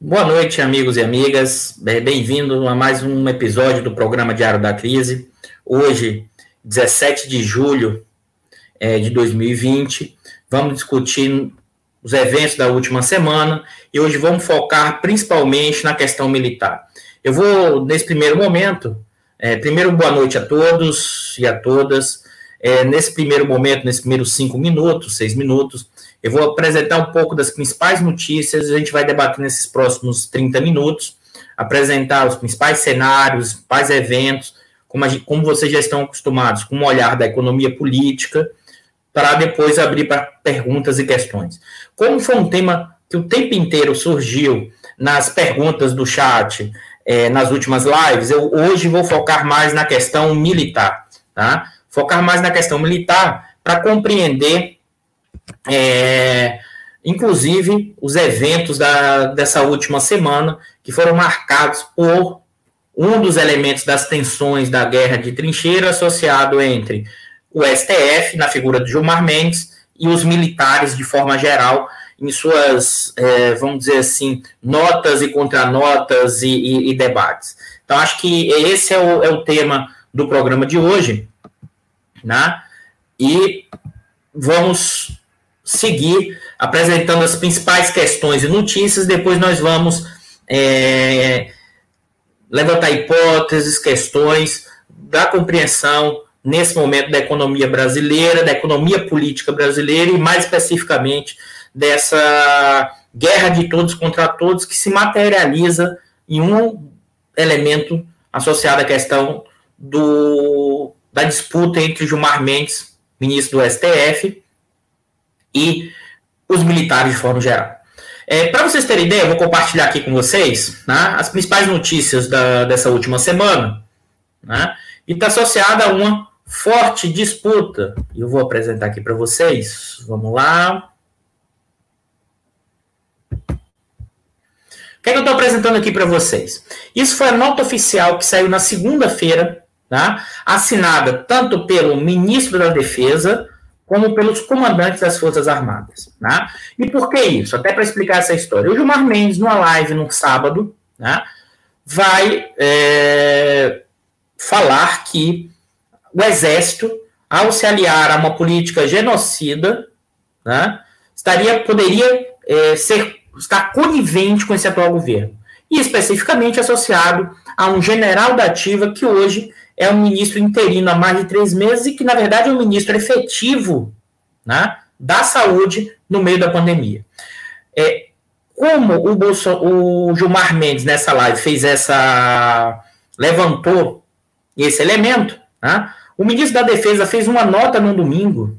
Boa noite, amigos e amigas. Bem-vindo a mais um episódio do programa Diário da Crise. Hoje, 17 de julho é, de 2020, vamos discutir os eventos da última semana e hoje vamos focar principalmente na questão militar. Eu vou, nesse primeiro momento, é, primeiro, boa noite a todos e a todas. É, nesse primeiro momento, nesses primeiros cinco minutos, seis minutos, eu vou apresentar um pouco das principais notícias, a gente vai debater nesses próximos 30 minutos, apresentar os principais cenários, os principais eventos, como, gente, como vocês já estão acostumados, com um olhar da economia política, para depois abrir para perguntas e questões. Como foi um tema que o tempo inteiro surgiu nas perguntas do chat, é, nas últimas lives, eu hoje vou focar mais na questão militar, tá? Focar mais na questão militar para compreender é, inclusive os eventos da, dessa última semana, que foram marcados por um dos elementos das tensões da guerra de trincheira associado entre o STF, na figura de Gilmar Mendes, e os militares de forma geral, em suas, é, vamos dizer assim, notas e contranotas e, e, e, debates. Então, acho que esse é o, é o tema do programa de hoje, né? E vamos seguir apresentando as principais questões e notícias, depois nós vamos é, levantar hipóteses, questões da compreensão nesse momento da economia brasileira, da economia política brasileira e mais especificamente dessa guerra de todos contra todos que se materializa em um elemento associado à questão do, da disputa entre Gilmar Mendes, ministro do STF, e os militares de forma geral. É, Para vocês terem ideia, eu vou compartilhar aqui com vocês né, as principais notícias da, dessa última semana, né, e está associada a uma forte disputa. Eu vou apresentar aqui para vocês. Vamos lá. O que, é que eu estou apresentando aqui para vocês? Isso foi a nota oficial que saiu na segunda-feira, tá, assinada tanto pelo ministro da Defesa como pelos comandantes das Forças Armadas. Né? E por que isso? Até para explicar essa história. O Gilmar Mendes, numa live no sábado, né, vai é, falar que o Exército, ao se aliar a uma política genocida, né, estaria, poderia é, ser, estar conivente com esse atual governo. E especificamente associado a um general da ativa que hoje é um ministro interino há mais de três meses e que, na verdade, é um ministro efetivo né, da saúde no meio da pandemia. É, como o, o Gilmar Mendes, nessa live, fez essa. levantou esse elemento, né, o ministro da Defesa fez uma nota no domingo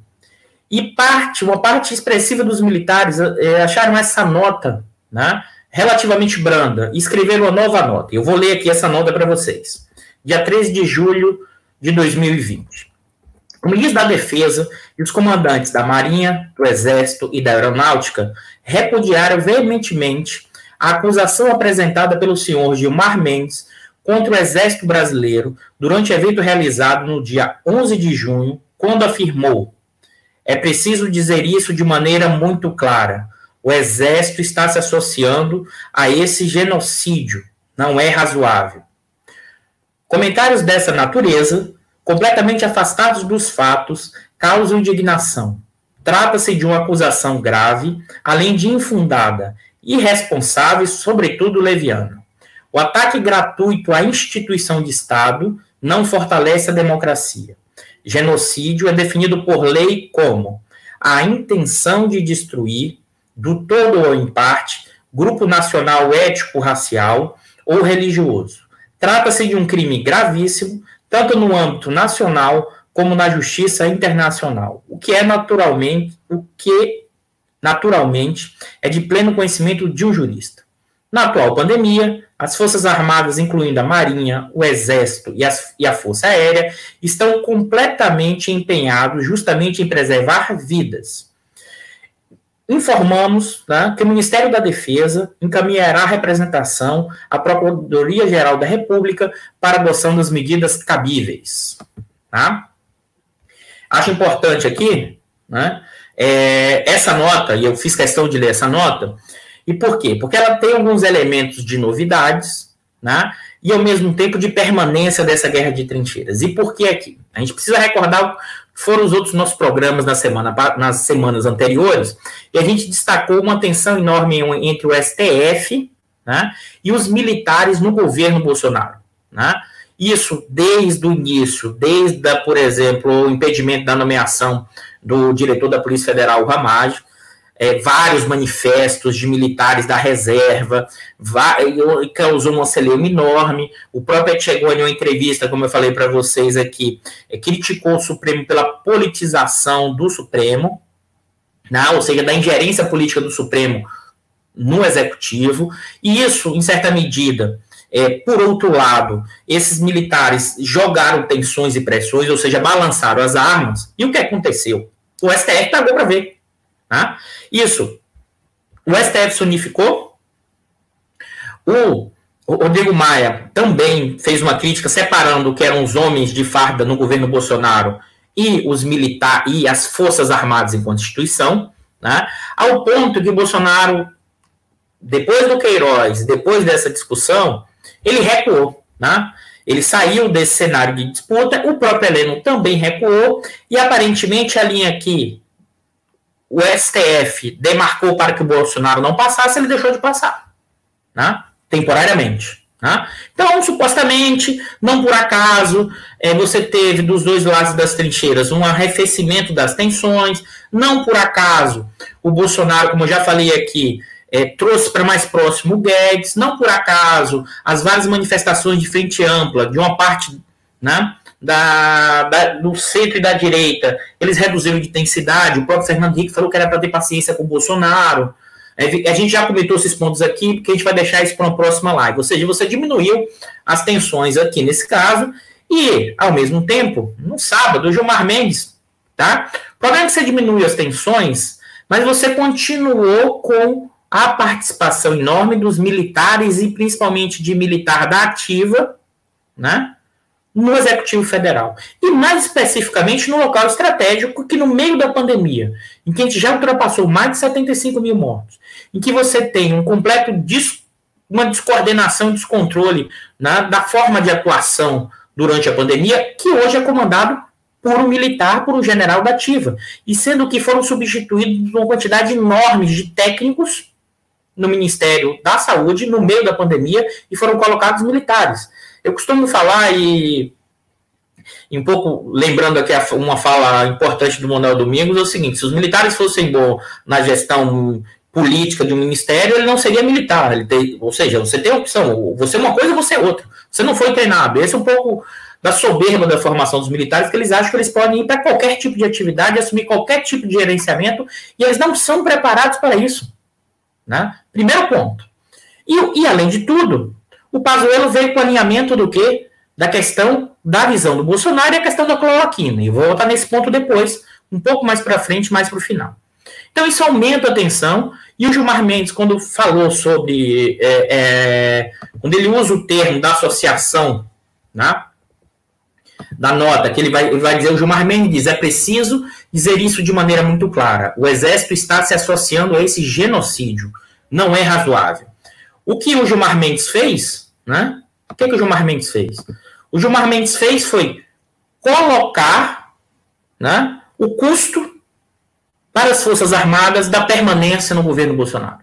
e parte, uma parte expressiva dos militares é, acharam essa nota né, relativamente branda e escreveram uma nova nota. Eu vou ler aqui essa nota para vocês dia 13 de julho de 2020. O ministro da Defesa e os comandantes da Marinha, do Exército e da Aeronáutica repudiaram veementemente a acusação apresentada pelo senhor Gilmar Mendes contra o Exército Brasileiro durante evento realizado no dia 11 de junho, quando afirmou: é preciso dizer isso de maneira muito clara. O Exército está se associando a esse genocídio. Não é razoável. Comentários dessa natureza, completamente afastados dos fatos, causam indignação. Trata-se de uma acusação grave, além de infundada, irresponsável e, sobretudo, leviana. O ataque gratuito à instituição de Estado não fortalece a democracia. Genocídio é definido por lei como a intenção de destruir, do todo ou em parte, grupo nacional ético-racial ou religioso Trata-se de um crime gravíssimo, tanto no âmbito nacional como na justiça internacional, o que é naturalmente, o que naturalmente é de pleno conhecimento de um jurista. Na atual pandemia, as Forças Armadas, incluindo a Marinha, o Exército e, as, e a Força Aérea, estão completamente empenhados justamente em preservar vidas informamos né, que o Ministério da Defesa encaminhará a representação à Procuradoria-Geral da República para adoção das medidas cabíveis. Tá? Acho importante aqui, né, é, essa nota, e eu fiz questão de ler essa nota, E por quê? Porque ela tem alguns elementos de novidades, né? E ao mesmo tempo de permanência dessa guerra de trincheiras. E por que aqui? A gente precisa recordar foram os outros nossos programas na semana, nas semanas anteriores, e a gente destacou uma tensão enorme entre o STF né, e os militares no governo Bolsonaro. Né? Isso desde o início, desde, por exemplo, o impedimento da nomeação do diretor da Polícia Federal, o Ramagem, é, vários manifestos de militares da reserva, causou um celeuma enorme. O próprio Etchegoni, em uma entrevista, como eu falei para vocês aqui, é, criticou o Supremo pela politização do Supremo, né, ou seja, da ingerência política do Supremo no Executivo, e isso, em certa medida, é, por outro lado, esses militares jogaram tensões e pressões, ou seja, balançaram as armas, e o que aconteceu? O STF pagou para ver. Tá? Isso. O STF se unificou. O, Rodrigo Maia também fez uma crítica separando o que eram os homens de farda no governo Bolsonaro e os militares e as forças armadas enquanto instituição, né? ao ponto que Bolsonaro, depois do Queiroz, depois dessa discussão, ele recuou, né? Ele saiu desse cenário de disputa, o próprio Heleno também recuou, e aparentemente a linha que o STF demarcou para que o Bolsonaro não passasse, ele deixou de passar, né? temporariamente. Né? Então, supostamente, não por acaso, é, você teve dos dois lados das trincheiras um arrefecimento das tensões, não por acaso o Bolsonaro, como eu já falei aqui, é, trouxe para mais próximo o Guedes, não por acaso as várias manifestações de frente ampla de uma parte né, da, da, do centro e da direita, eles reduziram de intensidade. O próprio Fernando Henrique falou que era para ter paciência com o Bolsonaro. É, a gente já comentou esses pontos aqui, porque a gente vai deixar isso para uma próxima live. Ou seja, você diminuiu as tensões aqui nesse caso, e, ao mesmo tempo, no sábado, o Gilmar Mendes, tá? O problema é que você diminui as tensões, mas você continuou com a participação enorme dos militares e principalmente de militar da ativa, né? No Executivo Federal. E mais especificamente no local estratégico, que no meio da pandemia, em que a gente já ultrapassou mais de 75 mil mortos, em que você tem um completo uma descoordenação, descontrole né, da forma de atuação durante a pandemia, que hoje é comandado por um militar, por um general da ativa. E sendo que foram substituídos uma quantidade enorme de técnicos no Ministério da Saúde no meio da pandemia e foram colocados militares. Eu costumo falar e, e um pouco lembrando aqui uma fala importante do Manuel Domingos, é o seguinte, se os militares fossem bons na gestão política de um ministério, ele não seria militar. Ele tem, ou seja, você tem opção, você é uma coisa, você é outra. Você não foi treinado. Esse é um pouco da soberba da formação dos militares, que eles acham que eles podem ir para qualquer tipo de atividade, assumir qualquer tipo de gerenciamento, e eles não são preparados para isso. Né? Primeiro ponto. E, e além de tudo, o Pazuello veio com o alinhamento do quê? Da questão da visão do Bolsonaro e a questão da cloroquina. E vou voltar nesse ponto depois, um pouco mais para frente, mais para o final. Então isso aumenta a tensão. E o Gilmar Mendes, quando falou sobre. É, é, quando ele usa o termo da associação, né, da nota, que ele vai, ele vai dizer, o Gilmar Mendes diz, é preciso dizer isso de maneira muito clara. O Exército está se associando a esse genocídio. Não é razoável. O que o Gilmar Mendes fez né? O que, que o Gilmar Mendes fez? O Gilmar Mendes fez foi colocar né, o custo para as Forças Armadas da permanência no governo Bolsonaro.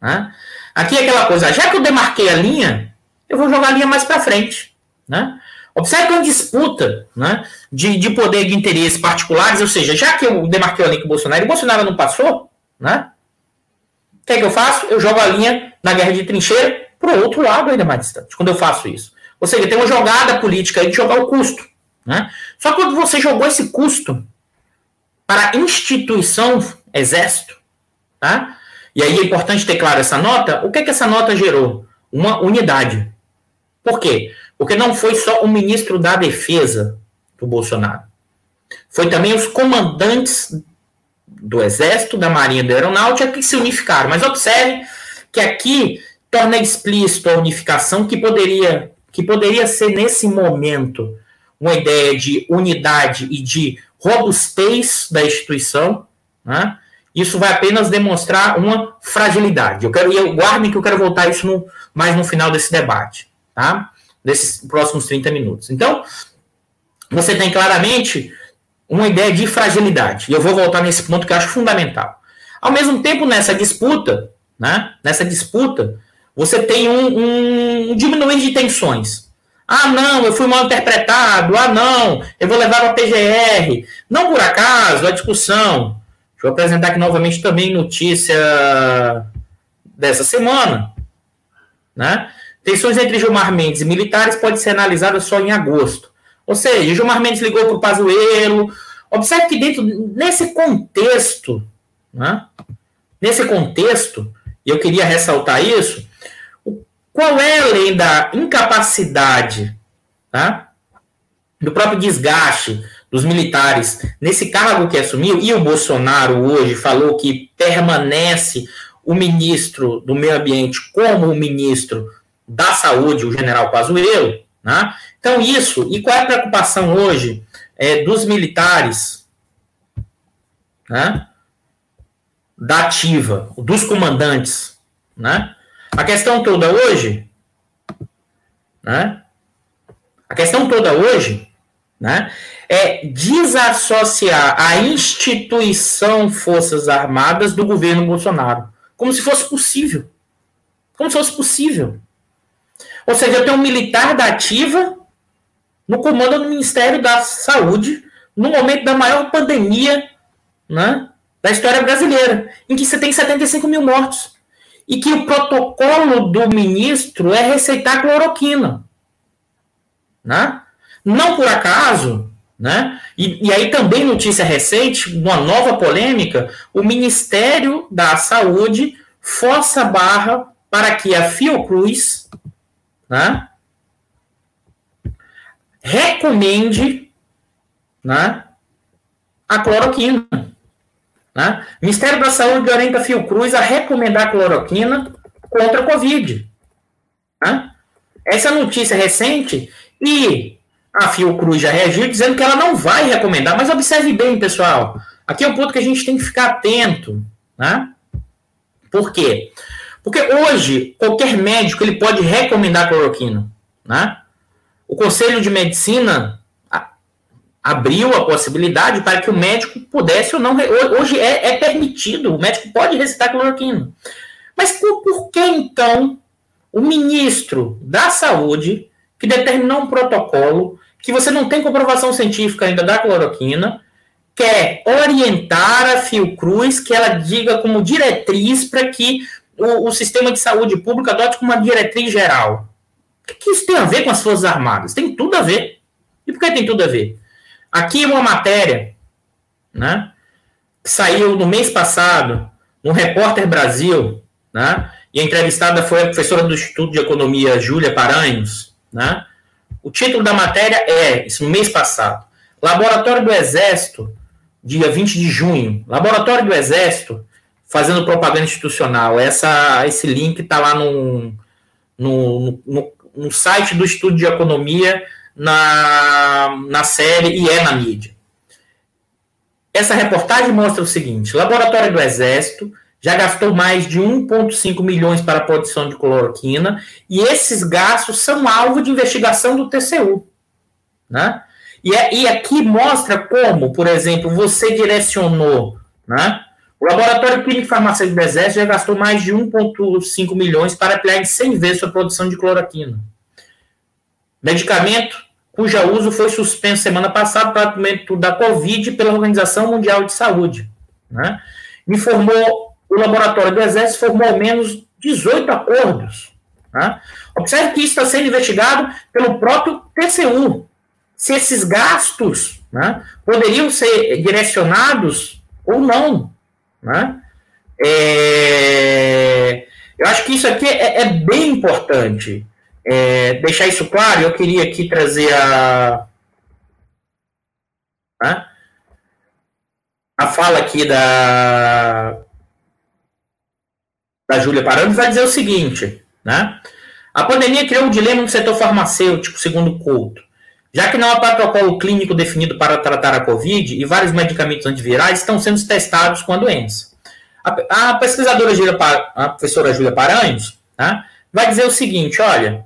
Né? Aqui é aquela coisa, já que eu demarquei a linha, eu vou jogar a linha mais para frente. Né? Observe que é uma disputa né, de, de poder de interesses particulares, ou seja, já que eu demarquei a linha com o Bolsonaro e o Bolsonaro não passou, né, o que, é que eu faço? Eu jogo a linha na guerra de trincheira para o outro lado ainda mais distante, quando eu faço isso. Ou seja, tem uma jogada política aí de jogar o custo. Né? Só que quando você jogou esse custo para a instituição exército, tá? e aí é importante ter claro essa nota, o que, é que essa nota gerou? Uma unidade. Por quê? Porque não foi só o ministro da Defesa do Bolsonaro. Foi também os comandantes do Exército, da Marinha e da Aeronáutica que se unificaram. Mas observe que aqui torna explícito a unificação que poderia, que poderia ser nesse momento uma ideia de unidade e de robustez da instituição, né? isso vai apenas demonstrar uma fragilidade. Eu quero, eu guardem que eu quero voltar isso no, mais no final desse debate, tá? Desses próximos 30 minutos. Então, você tem claramente uma ideia de fragilidade. E eu vou voltar nesse ponto que eu acho fundamental. Ao mesmo tempo, nessa disputa, né? Nessa disputa, você tem um, um diminuir de tensões. Ah, não, eu fui mal interpretado. Ah, não, eu vou levar para PGR. Não por acaso, a discussão. Deixa eu apresentar aqui novamente também notícia dessa semana. Né? Tensões entre Gilmar Mendes e militares pode ser analisada só em agosto. Ou seja, Gilmar Mendes ligou para o Pazuello. Observe que dentro, nesse contexto, né? nesse contexto, e eu queria ressaltar isso, qual é, além da incapacidade, tá? do próprio desgaste dos militares nesse cargo que assumiu, e o Bolsonaro hoje falou que permanece o ministro do Meio Ambiente como o ministro da Saúde, o general Pazuello, né? Então, isso, e qual é a preocupação hoje é, dos militares né? da ativa, dos comandantes, né? A questão toda hoje, né? A questão toda hoje, né? É desassociar a instituição Forças Armadas do governo Bolsonaro, como se fosse possível, como se fosse possível. Ou seja, eu tenho um militar da ativa no comando do Ministério da Saúde no momento da maior pandemia, né? Da história brasileira, em que você tem 75 mil mortos e que o protocolo do ministro é receitar cloroquina. Né? Não por acaso, né? E, e, aí também notícia recente, uma nova polêmica, o Ministério da Saúde força a barra para que a Fiocruz né, recomende né, a cloroquina. Né? Ministério da Saúde orienta a Fiocruz a recomendar cloroquina contra a Covid. Né? Essa notícia recente e a Fiocruz já reagiu dizendo que ela não vai recomendar, mas observe bem, pessoal. Aqui é um ponto que a gente tem que ficar atento. Né? Por quê? Porque hoje, qualquer médico ele pode recomendar cloroquina. Né? O Conselho de Medicina abriu a possibilidade para que o médico pudesse ou não. Hoje é, é permitido, o médico pode recitar cloroquina. Mas por, por, que então o ministro da Saúde, que determinou um protocolo, que você não tem comprovação científica ainda da cloroquina, quer orientar a Fiocruz que ela diga como diretriz para que o, o, sistema de saúde pública adote como uma diretriz geral? O que, que isso tem a ver com as Forças Armadas? Tem tudo a ver. E por que tem tudo a ver? Aqui uma matéria, né, que saiu no mês passado, no Repórter Brasil, né, e a entrevistada foi a professora do Instituto de Economia, Júlia Paranhos, né, o título da matéria é, isso no mês passado, Laboratório do Exército, dia 20 de junho, Laboratório do Exército, fazendo propaganda institucional. Essa, esse link está lá no, no, no, no, site do Estudo de Economia na, na série e é na mídia. Essa reportagem mostra o seguinte: o Laboratório do Exército já gastou mais de 1,5 milhões para a produção de cloroquina e esses gastos são alvo de investigação do TCU. Né? E, é, e aqui mostra como, por exemplo, você direcionou. Né? O Laboratório Clínico Farmacêutico do Exército já gastou mais de 1,5 milhões para ampliar em 100 vezes a produção de cloroquina. Medicamento cuja uso foi suspenso semana passada para tratamento da Covid pela Organização Mundial de Saúde. Né? Informou, o laboratório do Exército formou ao menos 18 acordos. Né? Observe que isso está sendo investigado pelo próprio TCU. Se esses gastos né, poderiam ser direcionados ou não. Né? É, eu acho que isso aqui é, é bem importante. É, deixar isso claro, eu queria aqui trazer a, né, a fala aqui da, da Júlia Parando, vai dizer o seguinte, né? A pandemia criou um dilema no setor farmacêutico, segundo Couto, já que não há protocolo clínico definido para tratar a Covid e vários medicamentos antivirais estão sendo testados com a doença. A, pesquisadora a professora Júlia Paranhos tá, vai dizer o seguinte: olha,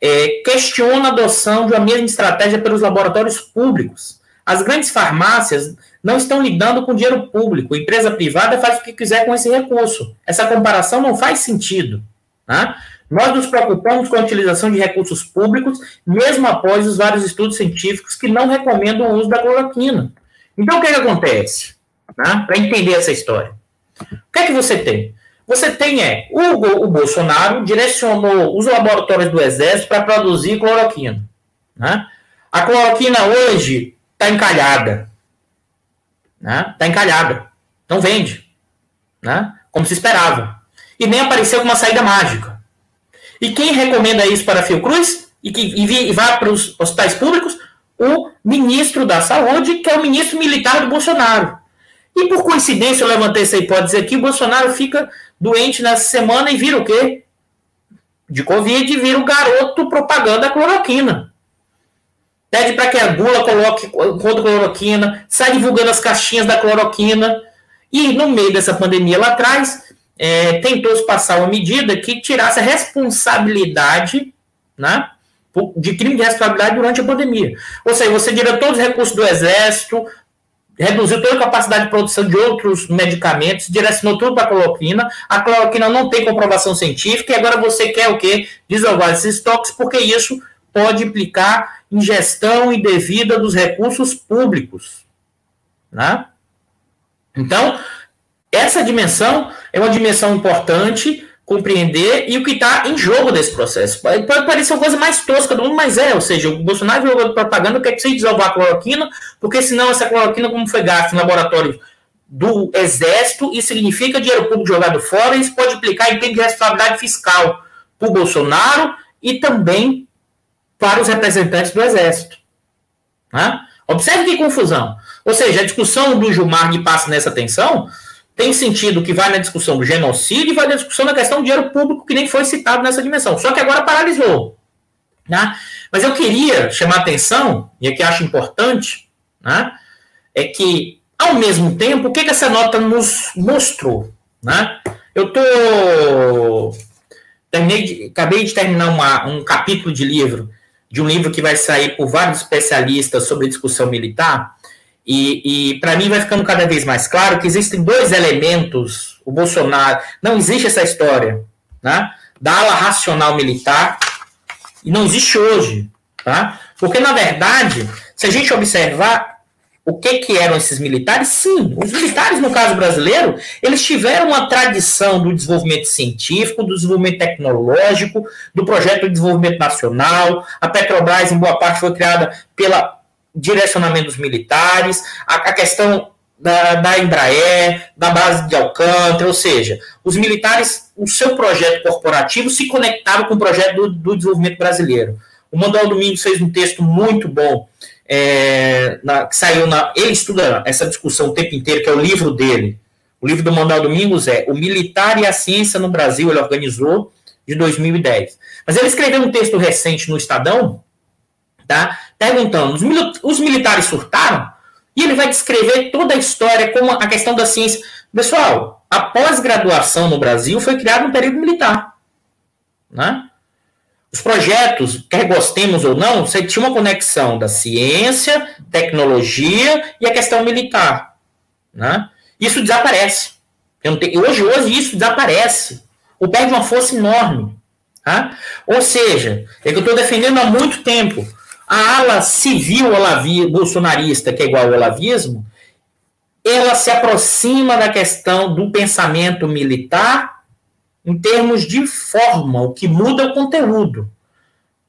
é, questiona a adoção de uma mesma estratégia pelos laboratórios públicos. As grandes farmácias não estão lidando com dinheiro público. A empresa privada faz o que quiser com esse recurso. Essa comparação não faz sentido. Tá? Nós nos preocupamos com a utilização de recursos públicos, mesmo após os vários estudos científicos que não recomendam o uso da cloroquina. Então, o que, é que acontece? Né? Para entender essa história. O que é que você tem? Você tem é, o, o Bolsonaro direcionou os laboratórios do Exército para produzir cloroquina. Né? A cloroquina hoje está encalhada. Está né? Tá encalhada. Não vende. Né? Como se esperava. E nem apareceu com uma saída mágica. E quem recomenda isso para a Fiocruz e que e, e vá para os hospitais públicos? O ministro da Saúde, que é o ministro militar do Bolsonaro. E por coincidência, eu levantei essa hipótese aqui, o Bolsonaro fica doente nessa semana e vira o quê? De Covid, vira o garoto propaganda cloroquina. Pede para que a Gula coloque contra cloroquina, sai divulgando as caixinhas da cloroquina. E no meio dessa pandemia lá atrás, é, tentou-se passar uma medida que tirasse a responsabilidade né, de crime de responsabilidade durante a pandemia. Ou seja, você tira todos os recursos do Exército, reduziu toda a capacidade de produção de outros medicamentos, direcionou tudo para a cloroquina. A cloroquina não tem comprovação científica e agora você quer o quê? Desovar esses estoques, porque isso pode implicar ingestão indevida dos recursos públicos. Né? Então, essa dimensão é uma dimensão importante compreender e o que está em jogo desse processo. Pode parecer uma coisa mais tosca do mundo, mas é, ou seja, o Bolsonaro jogando propaganda quer que você desovar a cloroquina, porque senão essa cloroquina, como foi gasta em laboratório do Exército, isso significa dinheiro público jogado fora, isso pode implicar em termos de responsabilidade fiscal para o Bolsonaro e também para os representantes do Exército. Né? Observe que confusão. Ou seja, a discussão do Gilmar que passa nessa tensão tem sentido que vai na discussão do genocídio e vai na discussão da questão do dinheiro público, que nem foi citado nessa dimensão. Só que agora paralisou. Né? Mas eu queria chamar a atenção, e aqui acho importante, né, é que, ao mesmo tempo, o que, que essa nota nos mostrou? Né? Eu tô terminei acabei de terminar uma, um capítulo de livro, de um livro que vai sair por vários especialistas sobre discussão militar, e, e para mim vai ficando cada vez mais claro que existem dois elementos. O Bolsonaro. Não existe essa história né, da ala racional militar, e não existe hoje. Tá? Porque, na verdade, se a gente observar o que, que eram esses militares, sim, os militares, no caso brasileiro, eles tiveram uma tradição do desenvolvimento científico, do desenvolvimento tecnológico, do projeto de desenvolvimento nacional. A Petrobras, em boa parte, foi criada pela direcionamentos militares, a, a questão da, da, Embraer, da base de Alcântara, ou seja, os militares, o seu projeto corporativo se conectava com o projeto do, do desenvolvimento brasileiro. O Manuel Domingos fez um texto muito bom, é, na, que saiu na. Ele estuda essa discussão o tempo inteiro, que é o livro dele. O livro do Manuel Domingos é O Militar e a Ciência no Brasil, ele organizou, de 2010. Mas ele escreveu um texto recente no Estadão, tá? Perguntando: os, mil os militares surtaram? E ele vai descrever toda a história, como a questão da ciência. Pessoal, a pós-graduação no Brasil foi criada no período militar. Né? Os projetos, quer gostemos ou não, você tinha uma conexão da ciência, tecnologia e a questão militar. Né? Isso desaparece. Tenho, hoje, hoje isso desaparece. Ou perde uma força enorme. Tá? Ou seja, é que eu estou defendendo há muito tempo. A ala civil olavi, bolsonarista, que é igual ao olavismo, ela se aproxima da questão do pensamento militar em termos de forma, o que muda o conteúdo.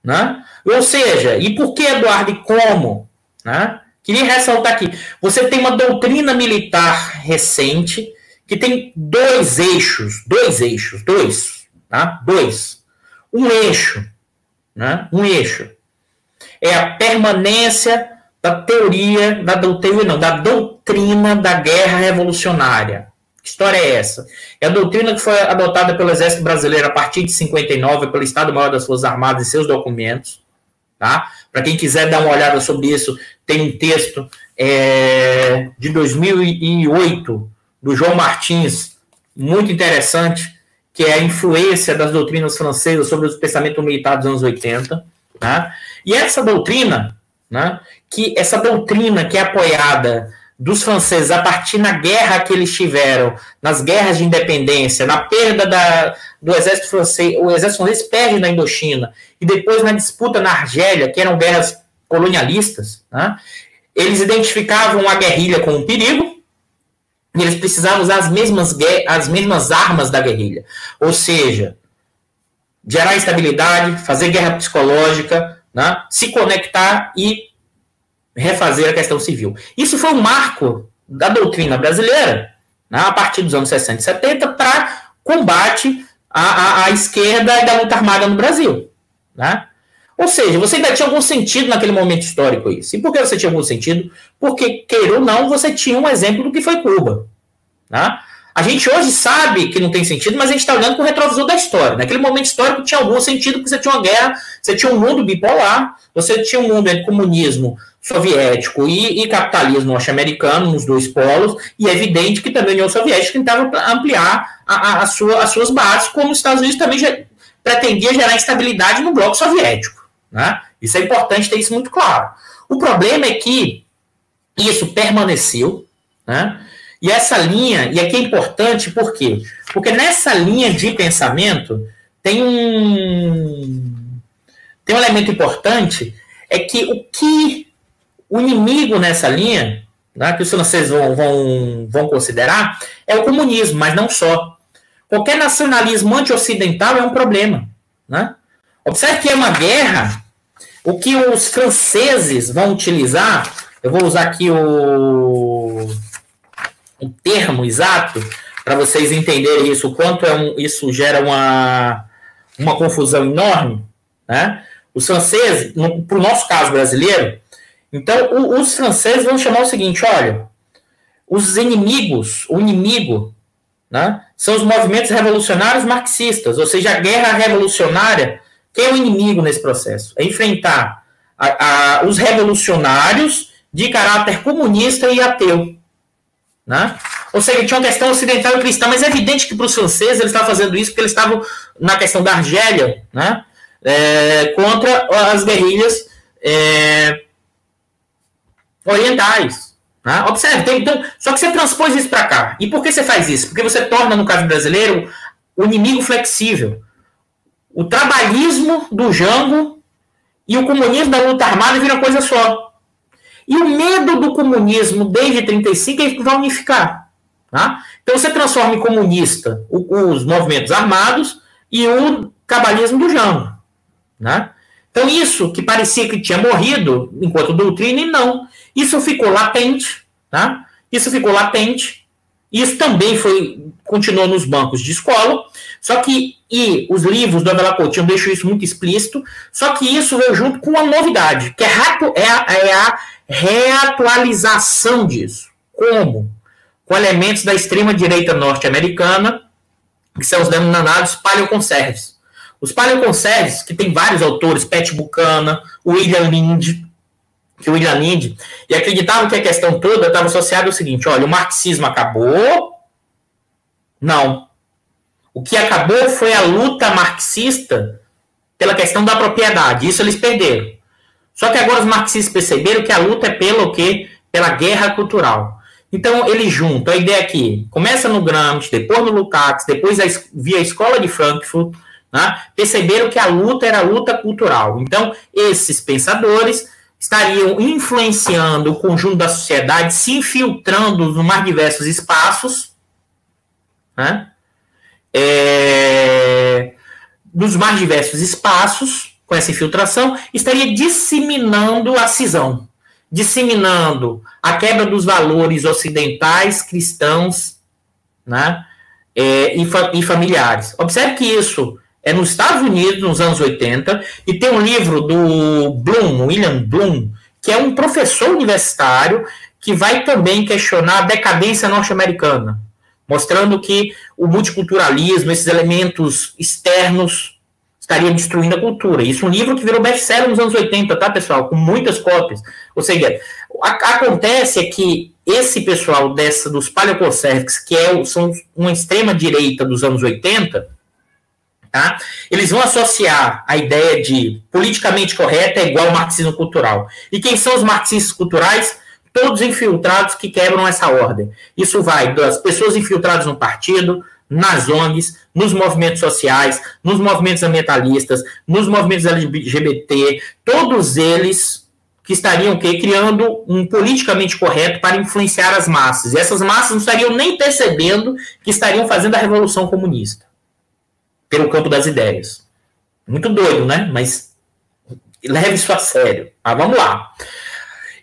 Né? Ou seja, e por que, Eduardo, e como? Né? Queria ressaltar aqui: você tem uma doutrina militar recente que tem dois eixos, dois eixos, dois, tá? Dois. Um eixo, né? Um eixo é a permanência da teoria, da doutrina, não, da doutrina da guerra revolucionária. Que história é essa? É a doutrina que foi adotada pelo Exército Brasileiro a partir de 59, pelo Estado-Maior das Forças Armadas e seus documentos. Tá? Para quem quiser dar uma olhada sobre isso, tem um texto é, de 2008 do João Martins muito interessante, que é a influência das doutrinas francesas sobre o pensamento militar dos anos 80. Né? E essa doutrina, né, que essa doutrina que é apoiada dos franceses a partir na guerra que eles tiveram, nas guerras de independência, na perda da, do exército francês, o exército francês perde na Indochina, e depois na disputa na Argélia, que eram guerras colonialistas, né, eles identificavam a guerrilha como um perigo, e eles precisavam usar as mesmas, as mesmas armas da guerrilha. Ou seja, gerar estabilidade, fazer guerra psicológica, né, se conectar e refazer a questão civil. Isso foi um marco da doutrina brasileira, né, a partir dos anos 60 e 70, para combate à, à, à, esquerda e da luta armada no Brasil. Né? Ou seja, você ainda tinha algum sentido naquele momento histórico isso. E por que você tinha algum sentido? Porque, queira ou não, você tinha um exemplo do que foi Cuba. Né? A gente hoje sabe que não tem sentido, mas a gente está olhando com o retrovisor da história. Naquele momento histórico tinha algum sentido, porque você tinha uma guerra, você tinha um mundo bipolar, você tinha um mundo entre comunismo soviético e, e capitalismo norte-americano, nos dois polos, e é evidente que também a União Soviética tentava ampliar a, a, a sua, as suas bases, como os Estados Unidos também já, pretendia gerar instabilidade no bloco soviético. Né? Isso é importante ter isso muito claro. O problema é que isso permaneceu, né? E essa linha, e aqui é importante por quê? Porque nessa linha de pensamento tem um tem um elemento importante é que o que o inimigo nessa linha, né, que os franceses vão, vão, vão considerar, é o comunismo, mas não só. Qualquer nacionalismo anti-ocidental é um problema. Né? Observe que é uma guerra. O que os franceses vão utilizar, eu vou usar aqui o um termo exato para vocês entenderem isso, o quanto é um, isso gera uma, uma confusão enorme, né? Os franceses, para o nosso caso brasileiro, então o, os franceses vão chamar o seguinte: olha, os inimigos, o inimigo, né, são os movimentos revolucionários marxistas, ou seja, a guerra revolucionária. Quem é o inimigo nesse processo? É enfrentar a, a, os revolucionários de caráter comunista e ateu. Né? Ou seja, tinha uma questão ocidental e cristã, mas é evidente que para os franceses eles estavam fazendo isso porque eles estavam na questão da Argélia, né? É, contra as guerrilhas é, orientais. Né? Observe, tem, então, só que você transpôs isso para cá. E por que você faz isso? Porque você torna, no caso brasileiro, o inimigo flexível. O trabalhismo do Jango e o comunismo da luta armada viram coisa só. E o medo do comunismo desde 35 é que vai unificar. Tá? Então você transforma em comunista os movimentos armados e o cabalismo do Jango. Né? Então isso que parecia que tinha morrido enquanto doutrina, e não. Isso ficou latente. Tá? Isso ficou latente. Isso também foi continuou nos bancos de escola. Só que, e os livros do Avela Coutinho deixam isso muito explícito, só que isso veio junto com uma novidade, que é, é, a, é a reatualização disso. Como? Com elementos da extrema-direita norte-americana, que são os denominados paleoconserves. Os paleoconserves, que tem vários autores, Pat Buchanan, William Lind, que William Lind, e acreditavam que a questão toda estava associada ao seguinte: olha, o marxismo acabou. Não. O que acabou foi a luta marxista pela questão da propriedade. Isso eles perderam. Só que agora os marxistas perceberam que a luta é pelo quê? Pela guerra cultural. Então eles juntam a ideia que começa no Gramsci, depois no Lukács, depois via a escola de Frankfurt, né? perceberam que a luta era a luta cultural. Então esses pensadores estariam influenciando o conjunto da sociedade, se infiltrando nos mais diversos espaços, né? É, nos mais diversos espaços, com essa infiltração, estaria disseminando a cisão, disseminando a quebra dos valores ocidentais, cristãos né, é, e, fa e familiares. Observe que isso é nos Estados Unidos, nos anos 80, e tem um livro do Bloom, William Bloom, que é um professor universitário que vai também questionar a decadência norte-americana, mostrando que o multiculturalismo, esses elementos externos estaria destruindo a cultura. Isso é um livro que virou best-seller nos anos 80, tá, pessoal? Com muitas cópias. Ou seja, a, acontece é que esse pessoal dessa dos paleoconserves, que é, são uma extrema direita dos anos 80, tá? Eles vão associar a ideia de politicamente correta é igual ao marxismo cultural. E quem são os marxistas culturais? Todos infiltrados que quebram essa ordem. Isso vai das pessoas infiltradas no partido, nas ONGs, nos movimentos sociais, nos movimentos ambientalistas, nos movimentos LGBT, todos eles que estariam que, criando um politicamente correto para influenciar as massas. E essas massas não estariam nem percebendo que estariam fazendo a revolução comunista pelo campo das ideias. Muito doido, né? Mas leve isso a sério. Ah, vamos lá.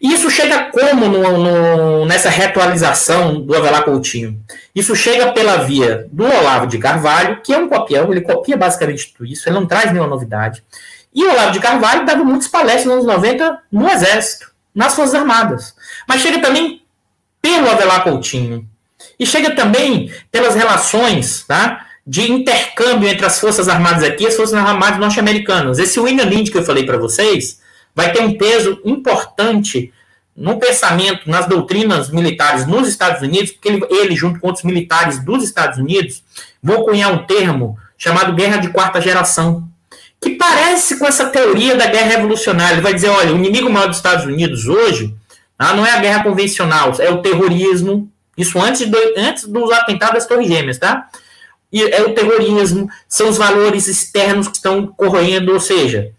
Isso chega como no, no, nessa reatualização do Avelar Coutinho? Isso chega pela via do Olavo de Carvalho, que é um copião, ele copia basicamente tudo isso, ele não traz nenhuma novidade. E o Olavo de Carvalho dava muitas palestras nos anos 90 no Exército, nas Forças Armadas. Mas chega também pelo Avelar Coutinho. E chega também pelas relações tá, de intercâmbio entre as Forças Armadas aqui e as Forças Armadas norte-americanas. Esse William Lind que eu falei para vocês vai ter um peso importante no pensamento, nas doutrinas militares nos Estados Unidos, porque ele, ele, junto com outros militares dos Estados Unidos, vão cunhar um termo chamado guerra de quarta geração, que parece com essa teoria da guerra revolucionária. Ele vai dizer: olha, o inimigo maior dos Estados Unidos hoje ah, não é a guerra convencional, é o terrorismo. Isso antes, do, antes dos atentados das Torres Gêmeas, tá? E é o terrorismo, são os valores externos que estão corroendo, ou seja,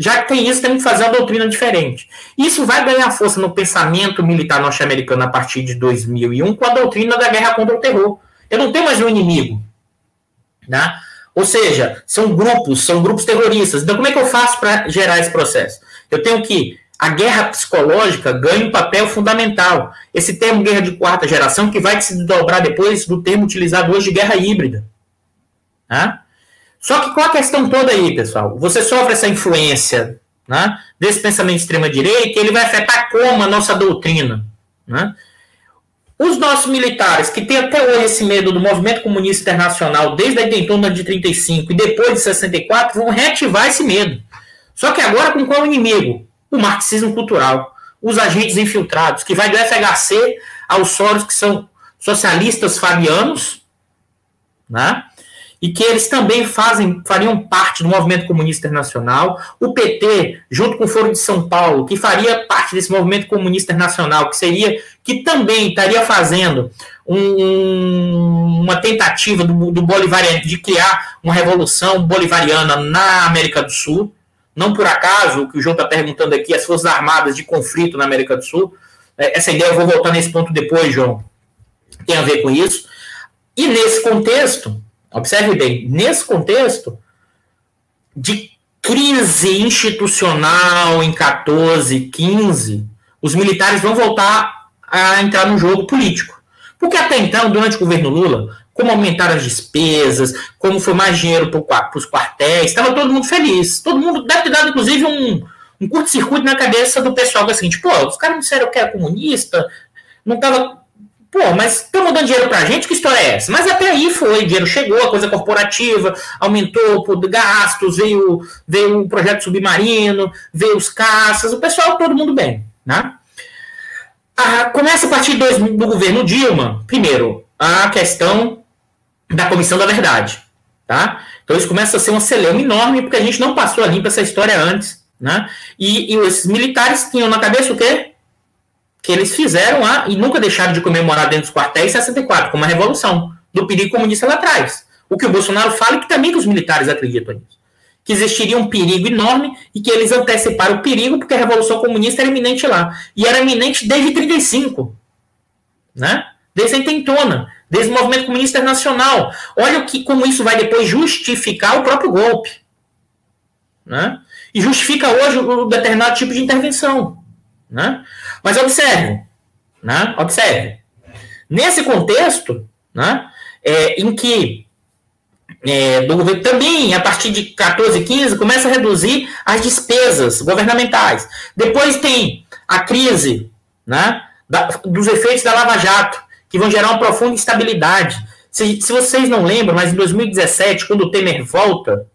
já que tem isso, temos que fazer uma doutrina diferente. Isso vai ganhar força no pensamento militar norte-americano a partir de 2001 com a doutrina da guerra contra o terror. Eu não tenho mais um inimigo. Né? Ou seja, são grupos, são grupos terroristas. Então, como é que eu faço para gerar esse processo? Eu tenho que. A guerra psicológica ganha um papel fundamental. Esse termo guerra de quarta geração, que vai se dobrar depois do termo utilizado hoje de guerra híbrida. Né? Só que qual a questão toda aí, pessoal? Você sofre essa influência né, desse pensamento de extrema-direita ele vai afetar como a nossa doutrina. Né? Os nossos militares, que têm até hoje esse medo do movimento comunista internacional, desde a intentona de 35 e depois de 64, vão reativar esse medo. Só que agora com qual inimigo? O marxismo cultural. Os agentes infiltrados, que vai do FHC aos Soros, que são socialistas fabianos, né? E que eles também fazem, fariam parte do movimento comunista internacional. O PT, junto com o Foro de São Paulo, que faria parte desse movimento comunista internacional, que seria, que também estaria fazendo um, uma tentativa do, do bolivariano de criar uma revolução bolivariana na América do Sul. Não por acaso, o que o João está perguntando aqui, as Forças Armadas de conflito na América do Sul. É, essa ideia eu vou voltar nesse ponto depois, João. Tem a ver com isso. E nesse contexto, Observe bem, nesse contexto de crise institucional em 14, 15, os militares vão voltar a entrar no jogo político. Porque até então, durante o governo Lula, como aumentaram as despesas, como foi mais dinheiro para os quartéis, estava todo mundo feliz. Todo mundo deve ter dado, inclusive, um, um curto-circuito na cabeça do pessoal que é o seguinte, pô, os caras disseram que era comunista, não estava Pô, mas estão dando dinheiro pra gente? Que história é essa? Mas até aí foi, dinheiro chegou, a coisa corporativa, aumentou por gastos, veio, veio o projeto submarino, veio os caças, o pessoal, todo mundo bem, né? Ah, começa a partir do, do governo Dilma, primeiro, a questão da Comissão da Verdade, tá? Então isso começa a ser um celeuma enorme, porque a gente não passou a limpa essa história antes, né? E, e esses militares tinham na cabeça o quê? Que eles fizeram lá e nunca deixaram de comemorar dentro dos quartéis 64, como a revolução do perigo comunista lá atrás. O que o Bolsonaro fala e que também que os militares acreditam nisso. Que existiria um perigo enorme e que eles anteciparam o perigo porque a revolução comunista era iminente lá. E era iminente desde 35. Né? Desde a intentona, desde o movimento comunista internacional. Olha que, como isso vai depois justificar o próprio golpe. Né? E justifica hoje um determinado tipo de intervenção. Né? Mas observe, né? observe. Nesse contexto, né, é, em que é, do governo também, a partir de 14, 15, começa a reduzir as despesas governamentais. Depois tem a crise né, da, dos efeitos da Lava Jato, que vão gerar uma profunda instabilidade. Se, se vocês não lembram, mas em 2017, quando o Temer volta,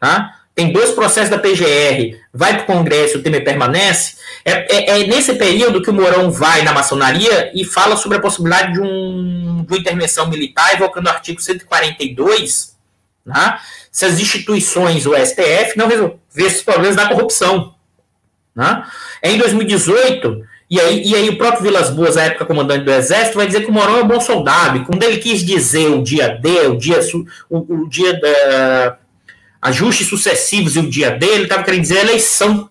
tá, tem dois processos da PGR, vai para o Congresso, o Temer permanece, é, é, é, nesse período que o Mourão vai na maçonaria e fala sobre a possibilidade de, um, de uma intervenção militar, evocando o artigo 142, né, se as instituições, o STF, não resolver esses problemas da corrupção. Né? É em 2018, e aí, e aí o próprio Vilas Boas, à época comandante do Exército, vai dizer que o Mourão é um bom soldado, e quando ele quis dizer o dia D, o dia, o, o dia da ajustes sucessivos e o dia dele, estava querendo dizer eleição.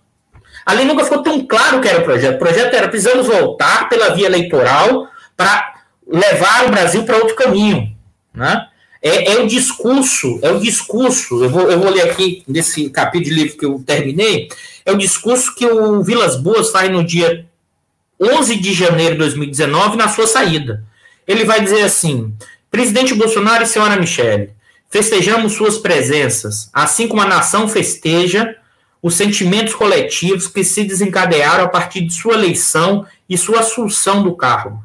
Ali nunca ficou tão claro que era o projeto. O projeto era precisamos voltar pela via eleitoral para levar o Brasil para outro caminho. Né? É, é, o discurso, é o discurso, eu vou, eu vou ler aqui nesse capítulo de livro que eu terminei, é o discurso que o Vilas Boas faz no dia 11 de janeiro de 2019, na sua saída. Ele vai dizer assim: presidente Bolsonaro e senhora Michele, festejamos suas presenças, assim como a nação festeja os sentimentos coletivos que se desencadearam a partir de sua eleição e sua assunção do cargo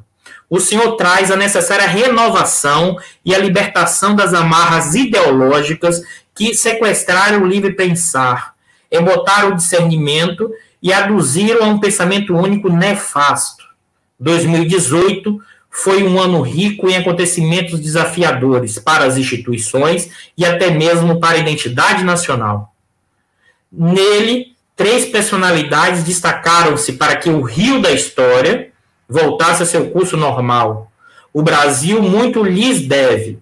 o Senhor traz a necessária renovação e a libertação das amarras ideológicas que sequestraram o livre pensar, embotaram o discernimento e aduziram a um pensamento único nefasto. 2018 foi um ano rico em acontecimentos desafiadores para as instituições e até mesmo para a identidade nacional. Nele, três personalidades destacaram-se para que o rio da história voltasse a seu curso normal. O Brasil muito lhes deve.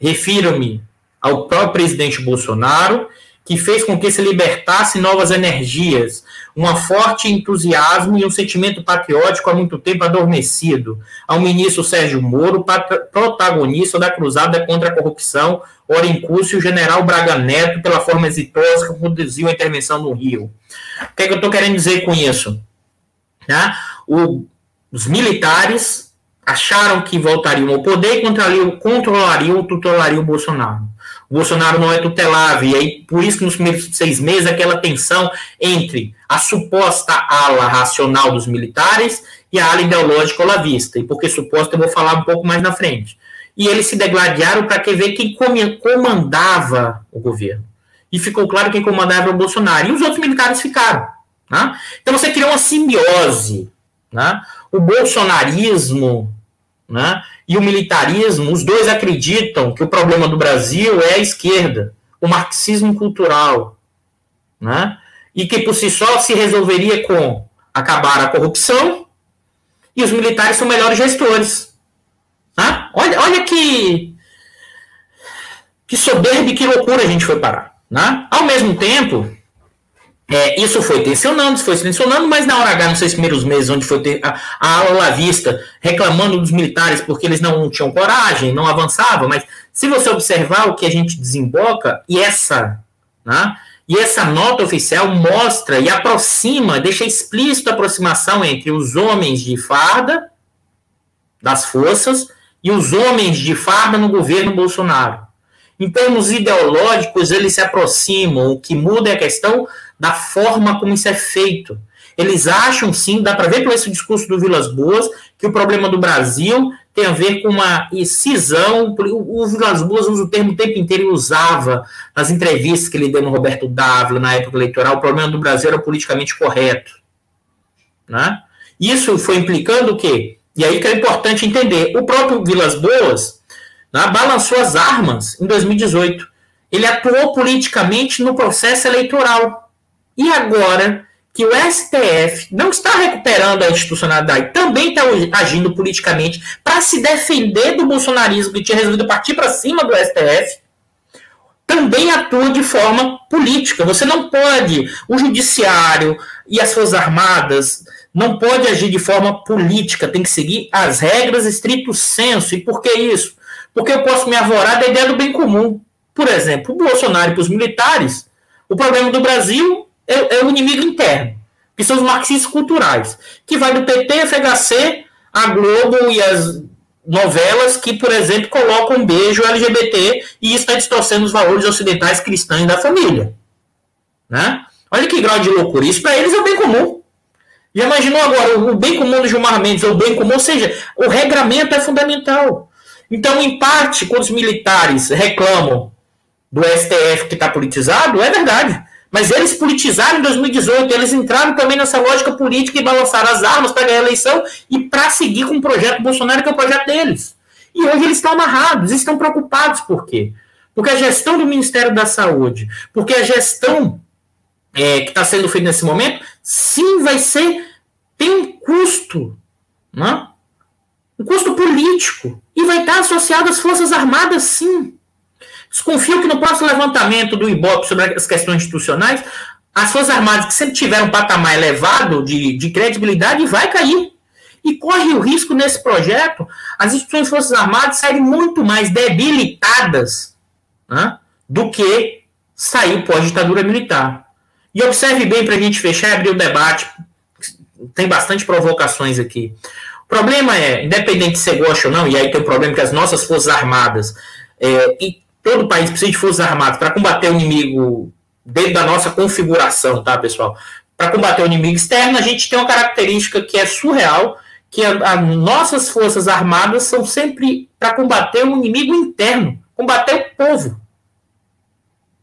Refiro-me ao próprio presidente Bolsonaro, que fez com que se libertasse novas energias, um forte entusiasmo e um sentimento patriótico há muito tempo adormecido, ao ministro Sérgio Moro, protagonista da cruzada contra a corrupção, ora em curso, e o general Braga Neto, pela forma exitosa que conduziu a intervenção no Rio. O que, é que eu estou querendo dizer com isso? Tá? O os militares acharam que voltariam ao poder e controlariam, controlariam tutelariam o Bolsonaro. O Bolsonaro não é tutelável, e aí, por isso que nos primeiros seis meses, aquela tensão entre a suposta ala racional dos militares e a ala ideológica olavista. E porque suposta, eu vou falar um pouco mais na frente. E eles se degladiaram para ver quem comandava o governo. E ficou claro quem comandava o Bolsonaro. E os outros militares ficaram. Né? Então você criou uma simbiose. Né? o bolsonarismo né, e o militarismo, os dois acreditam que o problema do Brasil é a esquerda, o marxismo cultural, né, e que por si só se resolveria com acabar a corrupção e os militares são melhores gestores. Né? Olha, olha que, que soberba e que loucura a gente foi parar. Né? Ao mesmo tempo, é, isso foi tensionando, foi tensionando, mas na hora H, nos seis primeiros meses, onde foi ter a, a ala vista reclamando dos militares porque eles não tinham coragem, não avançavam, mas se você observar o que a gente desemboca, e essa, né, e essa nota oficial mostra e aproxima, deixa explícito a aproximação entre os homens de farda das forças e os homens de farda no governo Bolsonaro. Em termos ideológicos, eles se aproximam, o que muda é a questão da forma como isso é feito. Eles acham, sim, dá para ver por esse discurso do Vilas Boas, que o problema do Brasil tem a ver com uma cisão. O, Vilas Boas usa o termo o tempo inteiro e usava nas entrevistas que ele deu no Roberto Dávila na época eleitoral. O problema do Brasil era politicamente correto. Né? Isso foi implicando o quê? E aí que é importante entender. O próprio Vilas Boas né, balançou as armas em 2018. Ele atuou politicamente no processo eleitoral. E agora que o STF não está recuperando a institucionalidade, também está agindo politicamente para se defender do bolsonarismo que tinha resolvido partir para cima do STF, também atua de forma política. Você não pode, o judiciário e as Forças Armadas não pode agir de forma política, tem que seguir as regras estrito senso. E por que isso? Porque eu posso me avorar da ideia do bem comum. Por exemplo, o Bolsonaro e os militares, o problema do Brasil é, é o inimigo interno, que são os marxistas culturais, que vai do PT, FHC, a Globo e as novelas que, por exemplo, colocam um beijo LGBT e isso está distorcendo os valores ocidentais cristãos da família. Né? Olha que grau de loucura. Isso para eles é o bem comum. Já imaginou agora o bem comum do Gilmar Mendes, ou o bem comum, ou seja, o regramento é fundamental. Então, em parte, quando os militares reclamam do STF que está politizado, é verdade. Mas eles politizaram em 2018, eles entraram também nessa lógica política e balançaram as armas para ganhar a eleição e para seguir com o projeto Bolsonaro, que é o projeto deles. E hoje eles estão amarrados, estão preocupados por quê? Porque a gestão do Ministério da Saúde, porque a gestão é, que está sendo feita nesse momento, sim, vai ser, tem um custo, né? um custo político, e vai estar associado às Forças Armadas, sim. Desconfio que no próximo levantamento do IBOP sobre as questões institucionais, as Forças Armadas, que sempre tiveram um patamar elevado de, de credibilidade, vai cair. E corre o risco nesse projeto as instituições Forças Armadas saírem muito mais debilitadas né, do que saiu pós-ditadura militar. E observe bem para a gente fechar e abrir o debate, tem bastante provocações aqui. O problema é, independente se você gosta ou não, e aí tem o problema que as nossas Forças Armadas é, e todo país precisa de forças armadas para combater o inimigo dentro da nossa configuração, tá, pessoal? Para combater o inimigo externo, a gente tem uma característica que é surreal, que as nossas forças armadas são sempre para combater o inimigo interno, combater o povo.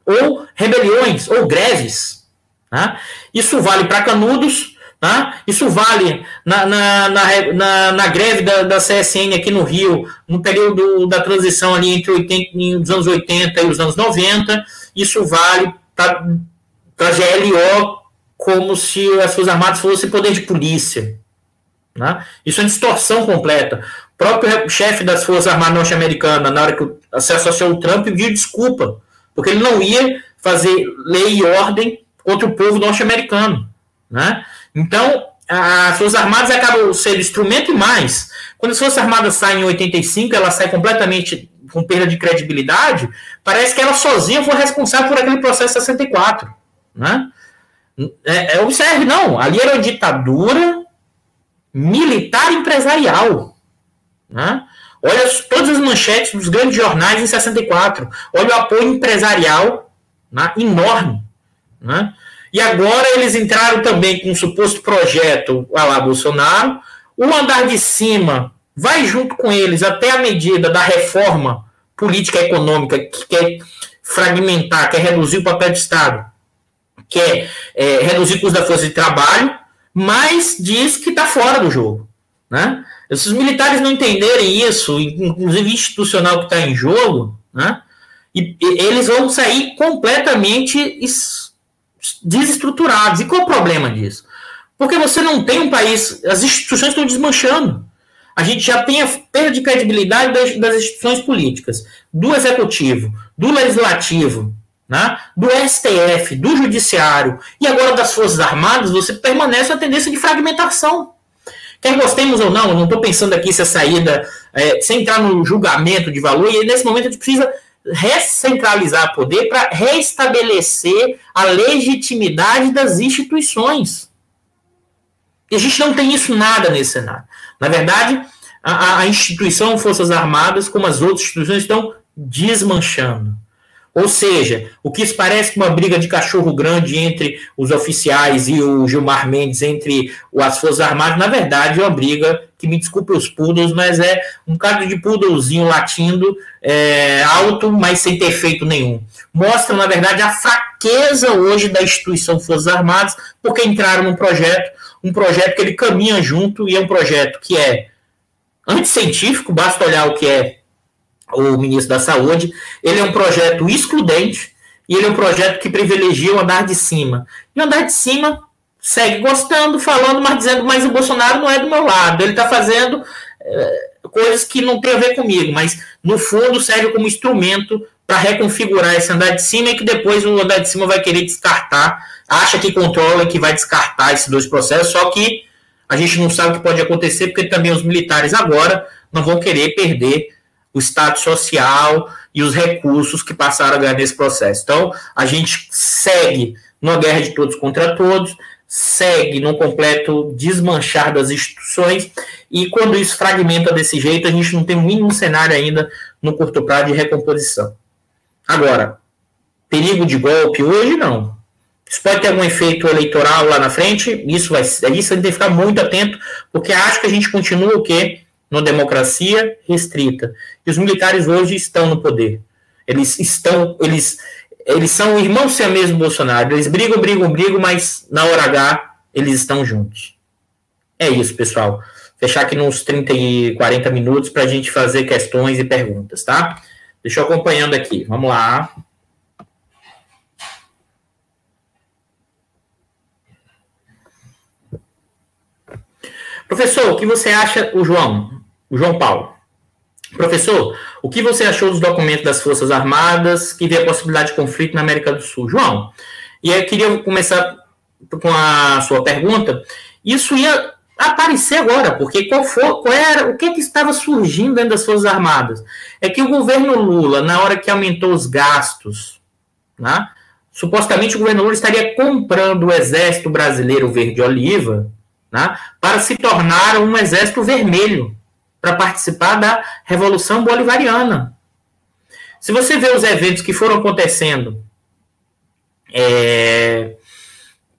Ou rebeliões, ou greves. Né? Isso vale para Canudos, Tá? Isso vale na, na, na, na, na greve da, da, CSN aqui no Rio, no período da transição ali entre 80, os anos 80 e os anos 90. Isso vale para a GLO como se as Forças Armadas fossem poder de polícia. Né? Isso é uma distorção completa. O próprio chefe das Forças Armadas norte-americanas, na hora que se associou o Trump, pediu desculpa, porque ele não ia fazer lei e ordem contra o povo norte-americano. Né? Então, as Forças Armadas acabam sendo instrumento e mais. Quando as Forças Armadas saem em 85, ela sai completamente com perda de credibilidade, parece que ela sozinha foi responsável por aquele processo 64. Né? É, é, observe, não, ali era uma ditadura militar empresarial. Né? Olha todas as manchetes dos grandes jornais em 64. Olha o apoio empresarial né, enorme. Né? E agora eles entraram também com um suposto projeto a lá Bolsonaro. O andar de cima vai junto com eles até a medida da reforma política econômica que quer fragmentar, quer reduzir o papel do Estado, quer é, reduzir o custo da força de trabalho, mas diz que está fora do jogo. Né? Se os militares não entenderem isso, inclusive institucional que está em jogo, né? e, e, eles vão sair completamente desestruturados. E qual é o problema disso? Porque você não tem um país, as instituições estão desmanchando. A gente já tem a perda de credibilidade das, das instituições políticas, do executivo, do legislativo, né, do STF, do judiciário e agora das Forças Armadas, você permanece uma tendência de fragmentação. Quer gostemos ou não, não estou pensando aqui se a saída, é, sem entrar no julgamento de valor, e nesse momento a gente precisa recentralizar poder para restabelecer a legitimidade das instituições. E a gente não tem isso nada nesse cenário. Na verdade, a, a instituição Forças Armadas, como as outras instituições, estão desmanchando. Ou seja, o que parece uma briga de cachorro grande entre os oficiais e o Gilmar Mendes, entre as Forças Armadas, na verdade é uma briga que me desculpe os poodles, mas é um caso de poodlezinho latindo é, alto, mas sem ter feito nenhum. Mostra, na verdade, a fraqueza hoje da instituição Forças Armadas, porque entraram num projeto, um projeto que ele caminha junto e é um projeto que é anticientífico, basta olhar o que é o ministro da Saúde, ele é um projeto excludente e ele é um projeto que privilegia o andar de cima. E o andar de cima segue gostando, falando, mas dizendo, mas o Bolsonaro não é do meu lado, ele está fazendo é, coisas que não tem a ver comigo, mas no fundo serve como instrumento para reconfigurar esse andar de cima e que depois o andar de cima vai querer descartar, acha que controla que vai descartar esses dois processos, só que a gente não sabe o que pode acontecer, porque também os militares agora não vão querer perder o estado social e os recursos que passaram a ganhar nesse processo. Então, a gente segue numa guerra de todos contra todos, segue num completo desmanchar das instituições, e quando isso fragmenta desse jeito, a gente não tem mínimo cenário ainda no curto prazo de recomposição. Agora, perigo de golpe hoje não. Isso pode ter algum efeito eleitoral lá na frente, isso vai isso a gente tem que ficar muito atento, porque acho que a gente continua o quê? Numa democracia restrita. E os militares hoje estão no poder. Eles estão, eles eles são irmãos siameses do Bolsonaro. Eles brigam, brigam, brigam, mas na hora H eles estão juntos. É isso, pessoal. Fechar aqui nos 30 e 40 minutos para a gente fazer questões e perguntas, tá? Deixa eu acompanhando aqui. Vamos lá. Professor, o que você acha, o João, o João Paulo? Professor, o que você achou dos documentos das Forças Armadas que vê a possibilidade de conflito na América do Sul? João, e eu queria começar com a sua pergunta. Isso ia aparecer agora, porque qual, for, qual era, o que, que estava surgindo dentro das Forças Armadas? É que o governo Lula, na hora que aumentou os gastos, né, supostamente o governo Lula estaria comprando o Exército Brasileiro Verde-Oliva né, para se tornar um Exército Vermelho para participar da Revolução Bolivariana. Se você vê os eventos que foram acontecendo é,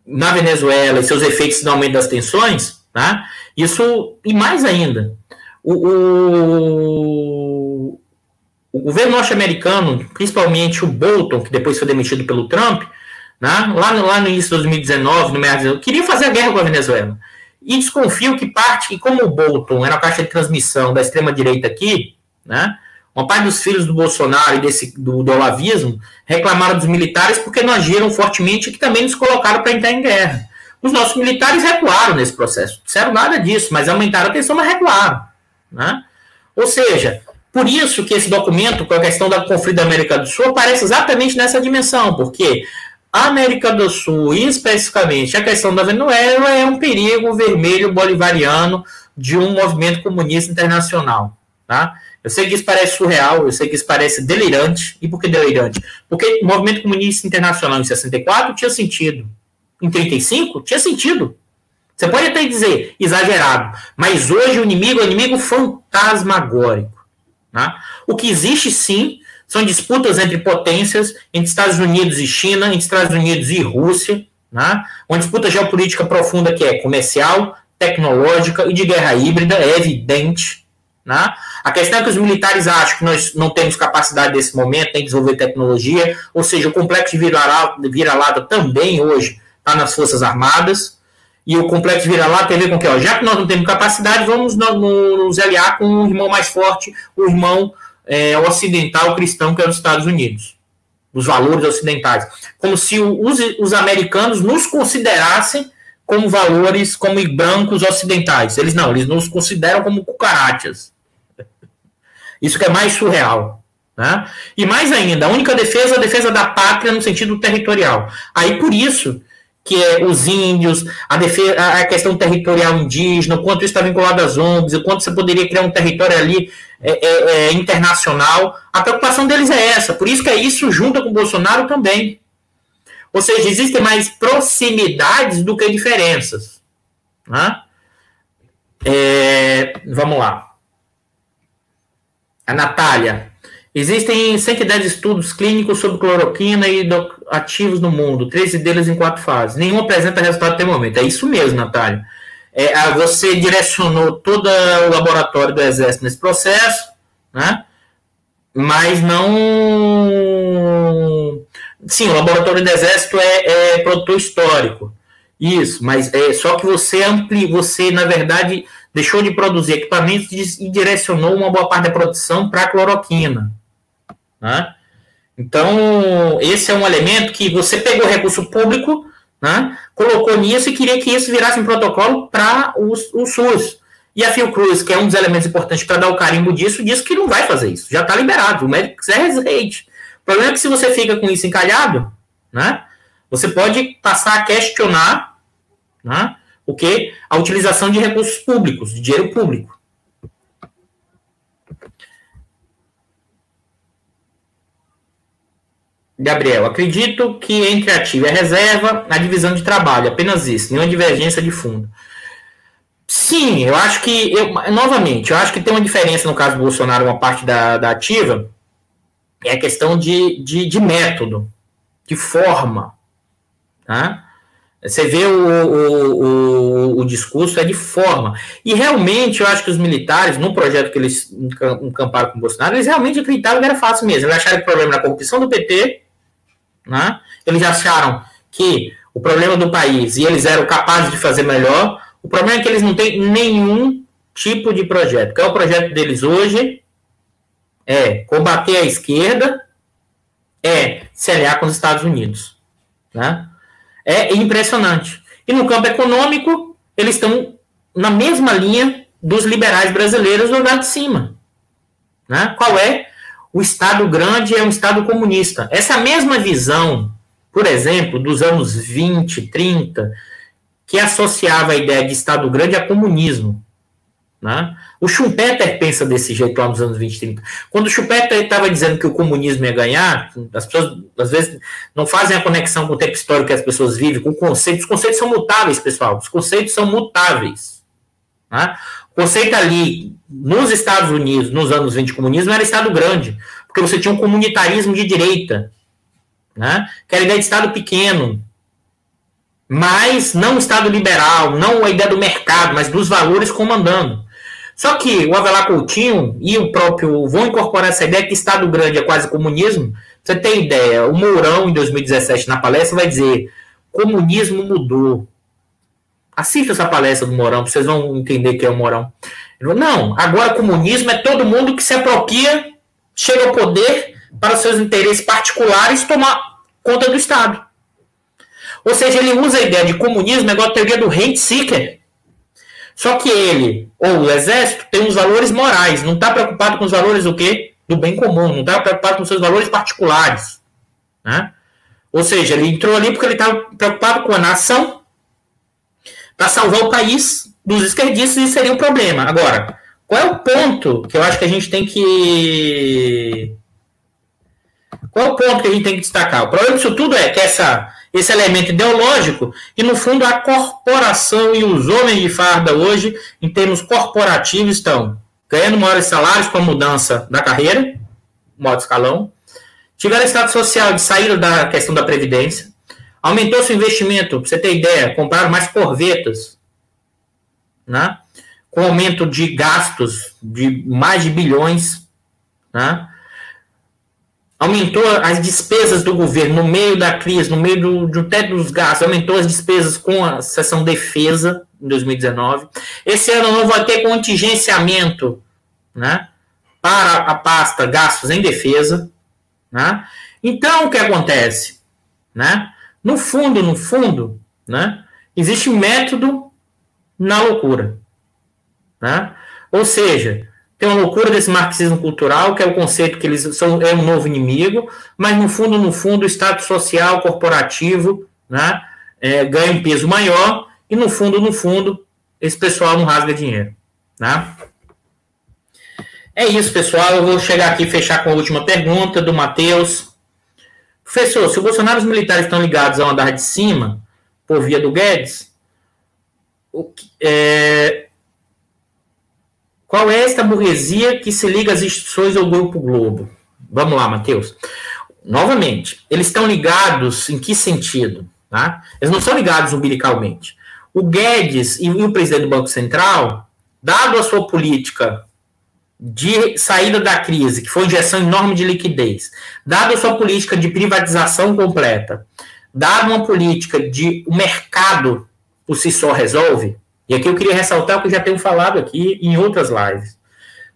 na Venezuela e seus efeitos no aumento das tensões, tá? isso, e mais ainda, o, o, o governo norte-americano, principalmente o Bolton, que depois foi demitido pelo Trump, né? lá, no, lá no início de 2019, no meio, queria fazer a guerra com a Venezuela. E desconfio que parte, que como o Bolton era a caixa de transmissão da extrema-direita aqui, né, uma parte dos filhos do Bolsonaro e desse, do, do olavismo reclamaram dos militares porque não agiram fortemente e que também nos colocaram para entrar em guerra. Os nossos militares recuaram nesse processo. Disseram nada disso, mas aumentaram a tensão, mas recuaram. Né? Ou seja, por isso que esse documento, com a questão do conflito da América do Sul, aparece exatamente nessa dimensão, porque a América do Sul, e especificamente a questão da Venezuela, é um perigo vermelho bolivariano de um movimento comunista internacional. Tá? Eu sei que isso parece surreal, eu sei que isso parece delirante. E por que delirante? Porque o movimento comunista internacional em 64 tinha sentido. Em 35 tinha sentido. Você pode até dizer exagerado, mas hoje o inimigo é inimigo fantasmagórico. Tá? O que existe sim são disputas entre potências, entre Estados Unidos e China, entre Estados Unidos e Rússia, né? uma disputa geopolítica profunda que é comercial, tecnológica e de guerra híbrida, é evidente. Né? A questão é que os militares acham que nós não temos capacidade nesse momento, em desenvolver tecnologia, ou seja, o complexo de vira-lata vira também hoje está nas Forças Armadas, e o complexo vira-lata tem a ver com que, ó, já que nós não temos capacidade, vamos nos aliar com o irmão mais forte, o irmão é, ocidental cristão que é os Estados Unidos, os valores ocidentais, como se os, os americanos nos considerassem como valores, como brancos ocidentais. Eles não, eles nos consideram como cucarachas. Isso que é mais surreal. Né? E mais ainda, a única defesa é a defesa da pátria no sentido territorial. Aí por isso que é os índios, a, defesa, a questão territorial indígena, o quanto isso está vinculado às ONGs, o quanto você poderia criar um território ali é, é, é, internacional. A preocupação deles é essa. Por isso que é isso junto com o Bolsonaro também. Ou seja, existem mais proximidades do que diferenças. Né? É, vamos lá. A Natália. Existem 110 estudos clínicos sobre cloroquina e ativos no mundo, 13 deles em quatro fases. Nenhum apresenta resultado até o momento. É isso mesmo, Natália. É, você direcionou todo o laboratório do Exército nesse processo, né? mas não. Sim, o laboratório do Exército é, é produtor histórico. Isso, mas é só que você ampli, você, na verdade, deixou de produzir equipamentos e direcionou uma boa parte da produção para a cloroquina. Né? Então, esse é um elemento que você pegou recurso público, né, colocou nisso e queria que isso virasse um protocolo para o, SUS. E a Fiocruz, que é um dos elementos importantes para dar o carimbo disso, disse que não vai fazer isso. Já está liberado. O médico quiser resiste. O problema é que se você fica com isso encalhado, né, você pode passar a questionar né, o que? A utilização de recursos públicos, de dinheiro público. Gabriel, acredito que entre ativo e reserva, a divisão de trabalho, apenas isso, nenhuma divergência de fundo. Sim, eu acho que, eu, novamente, eu acho que tem uma diferença no caso do Bolsonaro, uma parte da, da ativa, é a questão de, de, de método, de forma. Tá? Você vê o, o, o, o, discurso é de forma. E realmente eu acho que os militares, no projeto que eles encamparam com o Bolsonaro, eles realmente acreditavam que era fácil mesmo. Eles acharam que o problema era a corrupção do PT Né? Eles acharam que o problema do país e eles eram capazes de fazer melhor. O problema é que eles não têm nenhum tipo de projeto. Qual é o projeto deles hoje? É combater a esquerda, é se aliar com os Estados Unidos. Né? É impressionante. E no campo econômico, eles estão na mesma linha dos liberais brasileiros do lugar de cima. Né? Qual é? O Estado grande é um Estado comunista. Essa mesma visão, por exemplo, dos anos 20, 30, que associava a ideia de Estado grande a comunismo. Né? O Schumpeter pensa desse jeito lá nos anos 20 e 30. Quando o Schumpeter estava dizendo que o comunismo ia ganhar, as pessoas às vezes não fazem a conexão com o tempo histórico que as pessoas vivem, com conceitos. Os conceitos são mutáveis, pessoal. Os conceitos são mutáveis. Né? O conceito ali, nos Estados Unidos, nos anos 20, comunismo era Estado grande, porque você tinha um comunitarismo de direita, né? que era a ideia de Estado pequeno, mas não Estado liberal, não a ideia do mercado, mas dos valores comandando. Só que o Avelar Coutinho e o próprio vão incorporar essa ideia que Estado grande é quase comunismo. Você tem ideia, o Mourão, em 2017, na palestra, vai dizer: comunismo mudou. Assista essa palestra do Mourão, vocês vão entender que é o Mourão. Não, agora comunismo é todo mundo que se apropria, chega ao poder para seus interesses particulares tomar conta do Estado. Ou seja, ele usa a ideia de comunismo, igual a teoria do rent seeker. Só que ele, ou o exército, tem uns valores morais, não está preocupado com os valores do quê? Do bem comum, não está preocupado com seus valores particulares. Né? Ou seja, ele entrou ali porque ele estava preocupado com a nação para salvar o país dos esquerdistas, isso seria um problema. Agora, qual é o ponto que eu acho que a gente tem que. Qual é o ponto que a gente tem que destacar? O problema disso tudo é que essa, esse elemento ideológico, e no fundo a corporação e os homens de farda hoje, em termos corporativos, estão ganhando maiores salários com a mudança da carreira, modo escalão, tiveram estado social de saída da questão da Previdência, Aumentou seu investimento, para você ter ideia, compraram mais corvetas, né? com aumento de gastos de mais de bilhões, né? aumentou as despesas do governo no meio da crise, no meio do, do teto dos gastos, aumentou as despesas com a seção defesa em 2019. Esse ano não vai ter contingenciamento né, para a pasta gastos em defesa. Né? Então, o que acontece? Né? No fundo, no fundo, né, existe método na loucura. Né? Ou seja, tem uma loucura desse marxismo cultural, que é o conceito que eles são é um novo inimigo, mas no fundo, no fundo, o Estado social corporativo né, é, ganha um peso maior, e no fundo, no fundo, esse pessoal não rasga dinheiro. Né? É isso, pessoal. Eu vou chegar aqui e fechar com a última pergunta do Matheus. Professor, se o Bolsonaro e os militares estão ligados ao andar de cima, por via do Guedes, que, é, qual é esta burguesia que se liga às instituições ou Grupo Globo? Vamos lá, Matheus. Novamente, eles estão ligados em que sentido? Tá? Eles não são ligados umbilicalmente. O Guedes e o presidente do Banco Central, dado a sua política de saída da crise, que foi injeção enorme de liquidez, dada sua política de privatização completa, dada uma política de o mercado por si só resolve, e aqui eu queria ressaltar o que eu já tenho falado aqui em outras lives.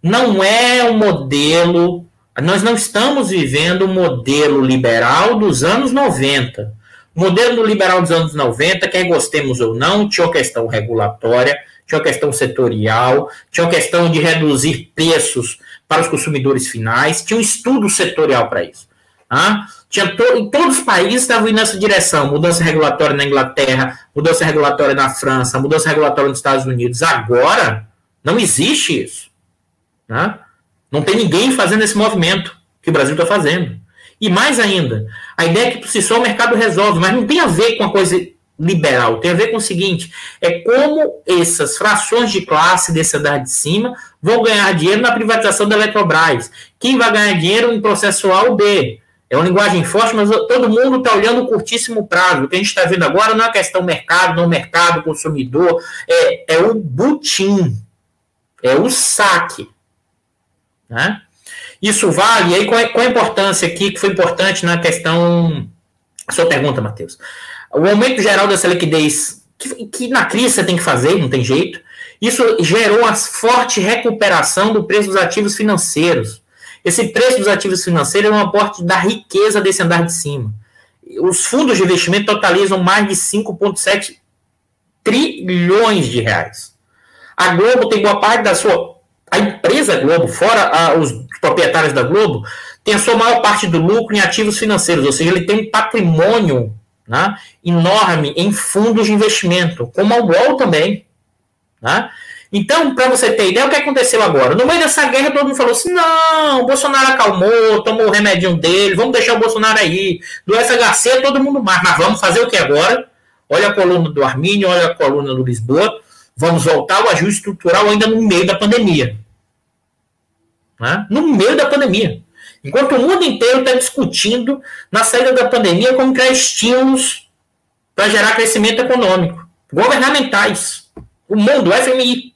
Não é um modelo, nós não estamos vivendo o modelo liberal dos anos 90. O modelo liberal dos anos 90, quer gostemos ou não, tinha uma questão regulatória, tinha uma questão setorial, tinha uma questão de reduzir preços para os consumidores finais, tinha um estudo setorial para isso. Tá? Tinha to em todos os países estavam indo nessa direção, mudança regulatória na Inglaterra, mudança regulatória na França, mudança regulatória nos Estados Unidos. Agora, não existe isso. Tá? Não tem ninguém fazendo esse movimento que o Brasil está fazendo. E mais ainda, a ideia é que por si só o mercado resolve, mas não tem a ver com a coisa liberal. Tem a ver com o seguinte: é como essas frações de classe desse andar de cima vão ganhar dinheiro na privatização da Eletrobras. Quem vai ganhar dinheiro em processo A ou B? É uma linguagem forte, mas todo mundo está olhando o curtíssimo prazo. O que a gente está vendo agora não é questão mercado, não mercado, consumidor, é, é o butim, é o saque. Né? Isso vale, e aí qual é, qual é a importância aqui, que foi importante na questão Sua pergunta, Matheus. O aumento geral dessa liquidez, que, que na crise você tem que fazer, não tem jeito, isso gerou uma forte recuperação do preço dos ativos financeiros. Esse preço dos ativos financeiros é um aporte da riqueza desse andar de cima. Os fundos de investimento totalizam mais de 5,7 trilhões de reais. A Globo tem boa parte da sua. A empresa Globo, fora a, os proprietários da Globo, tem a sua maior parte do lucro em ativos financeiros, ou seja, ele tem um patrimônio né, enorme em fundos de investimento, como a UOL também. Né? Então, para você ter ideia, o que aconteceu agora? No meio dessa guerra, todo mundo falou assim: não, o Bolsonaro acalmou, tomou o remedinho dele, vamos deixar o Bolsonaro aí. Do SHC, todo mundo mais. Mas vamos fazer o que agora? Olha a coluna do Armínio, olha a coluna do Lisboa. Vamos voltar ao ajuste estrutural ainda no meio da pandemia. Né? No meio da pandemia. Enquanto o mundo inteiro está discutindo na saída da pandemia como criar estímulos para gerar crescimento econômico, governamentais. O mundo, o FMI.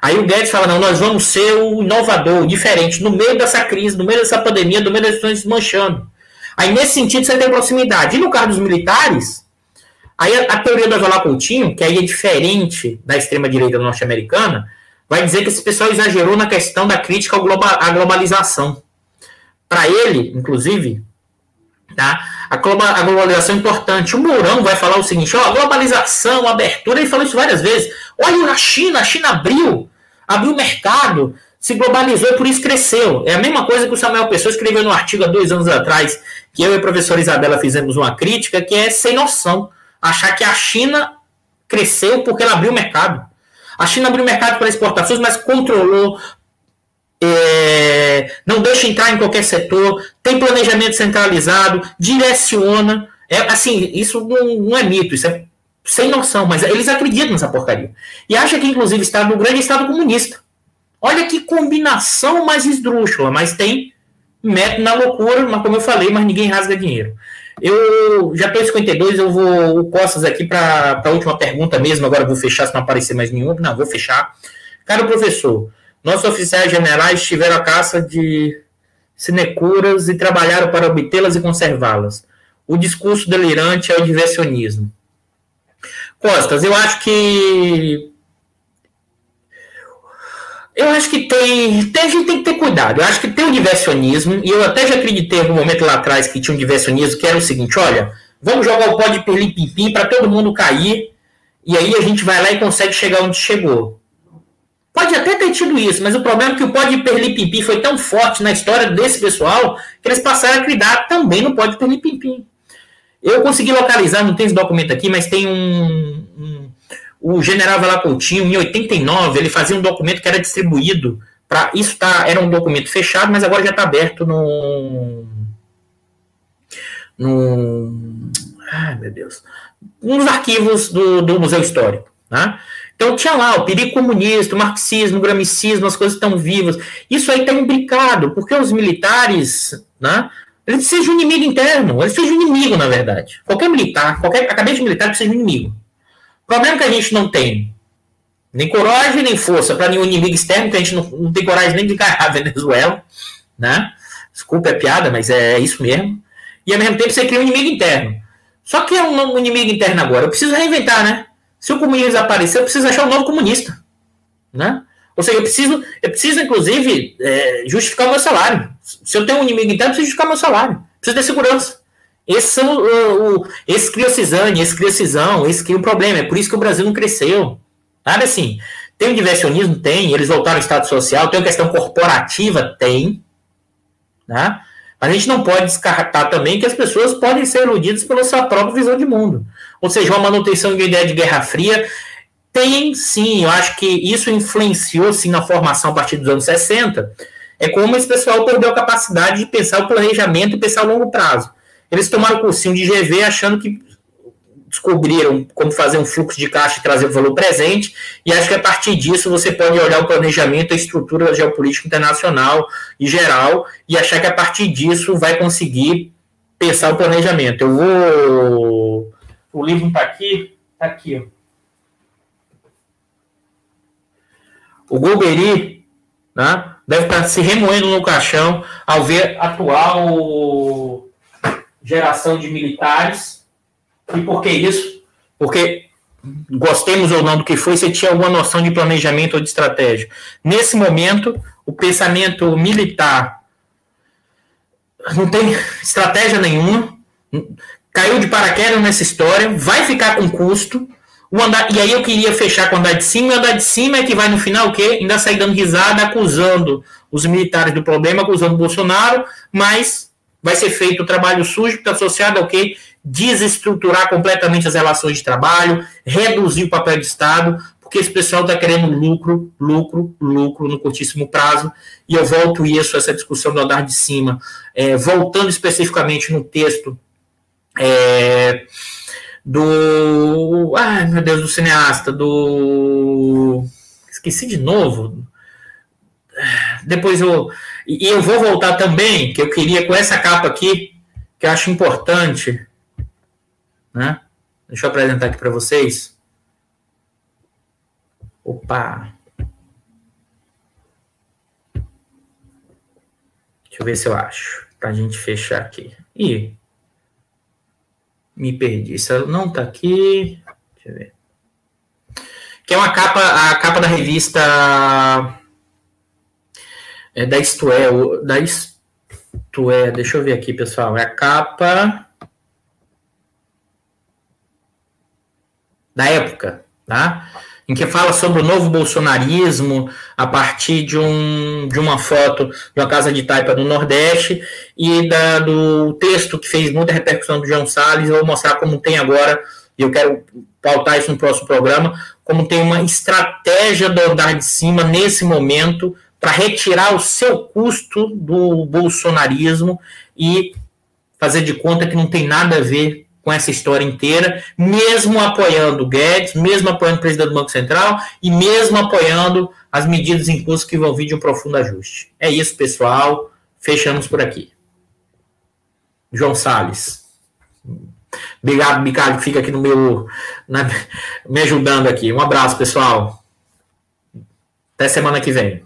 Aí o Guedes fala: não, nós vamos ser o inovador, o diferente, no meio dessa crise, no meio dessa pandemia, no meio das situações desmanchando. Aí, nesse sentido, você tem proximidade. E no caso dos militares, aí a, a teoria do Avelar Coutinho, que aí é diferente da extrema-direita norte-americana, vai dizer que esse pessoal exagerou na questão da crítica à globalização. Para ele, inclusive, tá? A, globalização é importante. O Mourão vai falar o seguinte: ó, globalização, abertura, ele falou isso várias vezes. Olha a China, a China abriu, abriu o mercado, se globalizou por isso cresceu. É a mesma coisa que o Samuel Pessoa escreveu no artigo há dois anos atrás, que eu e a professora Isabela fizemos uma crítica, que é sem noção. Achar que a China cresceu porque ela abriu o mercado. A China abriu o mercado para exportações, mas controlou, é, não deixa entrar em qualquer setor, tem planejamento centralizado, direciona. É, assim, isso não, não é mito, isso é sem noção, mas eles acreditam nessa porcaria. E acha que, inclusive, Estado do grande Estado comunista. Olha que combinação mais esdrúxula, mas tem método na loucura, mas como eu falei, mas ninguém rasga dinheiro. Eu já estou em 52, eu vou o Costas aqui para a última pergunta mesmo, agora vou fechar se não aparecer mais nenhuma. Não, vou fechar. Cara, professor, nossos oficiais generais tiveram a caça de sinecuras e trabalharam para obtê-las e conservá-las. O discurso delirante é o diversionismo. Costas, eu acho que. Eu acho que tem, tem. A gente tem que ter cuidado. Eu acho que tem o diversionismo, e eu até já acreditei em um momento lá atrás que tinha um diversionismo, que era o seguinte: olha, vamos jogar o pó de perlim-pim para todo mundo cair, e aí a gente vai lá e consegue chegar onde chegou. Pode até ter tido isso, mas o problema é que o pó de perlipimpim foi tão forte na história desse pessoal que eles passaram a acreditar também no pó de perlipimpim. Eu consegui localizar, não tem esse documento aqui, mas tem um, um o general Velacoutinho, em 89, ele fazia um documento que era distribuído para isso tá, era um documento fechado, mas agora já está aberto no no ai meu Deus, nos arquivos do, do Museu Histórico, né? Então tinha lá o perigo comunista, o marxismo, o gramicismo, as coisas estão vivas. Isso aí está imbricado, porque os militares, né, eles de um inimigo interno, eles de um inimigo, na verdade. Qualquer militar, qualquer acabei de militar precisa de um inimigo. O problema é que a gente não tem nem coragem, nem força para nenhum inimigo externo, que a gente não, não tem coragem nem de encarar a Venezuela, né? Desculpa é piada, mas é isso mesmo. E ao mesmo tempo você cria um inimigo interno. Só que é um, um inimigo interno agora. Eu preciso reinventar, né? Se o comunismo desaparecer, eu preciso achar um novo comunista. Né? Ou seja, eu preciso, eu preciso inclusive, é, justificar o meu salário. Se eu tenho um inimigo interno, eu preciso justificar meu salário. Preciso ter segurança. Esse, são, o, o, esse cria cisane, esse cria cisão, esse cria um problema. É por isso que o Brasil não cresceu. Nada assim. Tem o diversionismo? Tem. Eles voltaram ao Estado Social. Tem a questão corporativa? Tem. Né? Mas a gente não pode descartar também que as pessoas podem ser iludidas pela sua própria visão de mundo. Ou seja, uma manutenção de ideia de Guerra Fria tem sim, eu acho que isso influenciou sim na formação a partir dos anos 60. É como esse pessoal perdeu a capacidade de pensar o planejamento e pensar a longo prazo. Eles tomaram o cursinho de GV achando que descobriram como fazer um fluxo de caixa e trazer o valor presente, e acho que a partir disso você pode olhar o planejamento, a estrutura geopolítica internacional e geral, e achar que a partir disso vai conseguir pensar o planejamento. Eu vou. O livro está aqui, está aqui. O Golbery né, deve estar tá se remoendo no caixão ao ver atual geração de militares. E por que isso? Porque, gostemos ou não do que foi, você tinha alguma noção de planejamento ou de estratégia. Nesse momento, o pensamento militar não tem estratégia nenhuma, caiu de paraquedas nessa história, vai ficar com custo. O andar, e aí eu queria fechar com o andar de cima, e o andar de cima é que vai no final o quê? Ainda sair dando risada, acusando os militares do problema, acusando o Bolsonaro, mas vai ser feito o trabalho sujo que está associado ao quê? Desestruturar completamente as relações de trabalho, reduzir o papel de Estado, porque esse pessoal está querendo lucro, lucro, lucro no curtíssimo prazo. E eu volto isso, essa discussão do andar de cima, é, voltando especificamente no texto é, do. Ai, meu Deus, do cineasta, do. Esqueci de novo. Depois eu. E eu vou voltar também, que eu queria com essa capa aqui, que eu acho importante. Né? Deixa eu apresentar aqui para vocês. Opa! Deixa eu ver se eu acho. Pra gente fechar aqui. Ih, me perdi. Se ela não tá aqui. Deixa eu ver. Que é uma capa, a capa da revista é da Isto é, da Isto é, deixa eu ver aqui, pessoal. É a capa da época, tá? Em que fala sobre o novo bolsonarismo a partir de, um, de uma foto de uma casa de taipa no Nordeste e da, do texto que fez muita repercussão do João Salles. Eu vou mostrar como tem agora, e eu quero pautar isso no próximo programa, como tem uma estratégia do andar de cima nesse momento para retirar o seu custo do bolsonarismo e fazer de conta que não tem nada a ver com essa história inteira, mesmo apoiando o Guedes, mesmo apoiando o presidente do Banco Central e mesmo apoiando as medidas em curso que vão vir de um profundo ajuste. É isso, pessoal. Fechamos por aqui. João Salles. Obrigado, Ricardo, que fica aqui no meu. Na, me ajudando aqui. Um abraço, pessoal. Até semana que vem.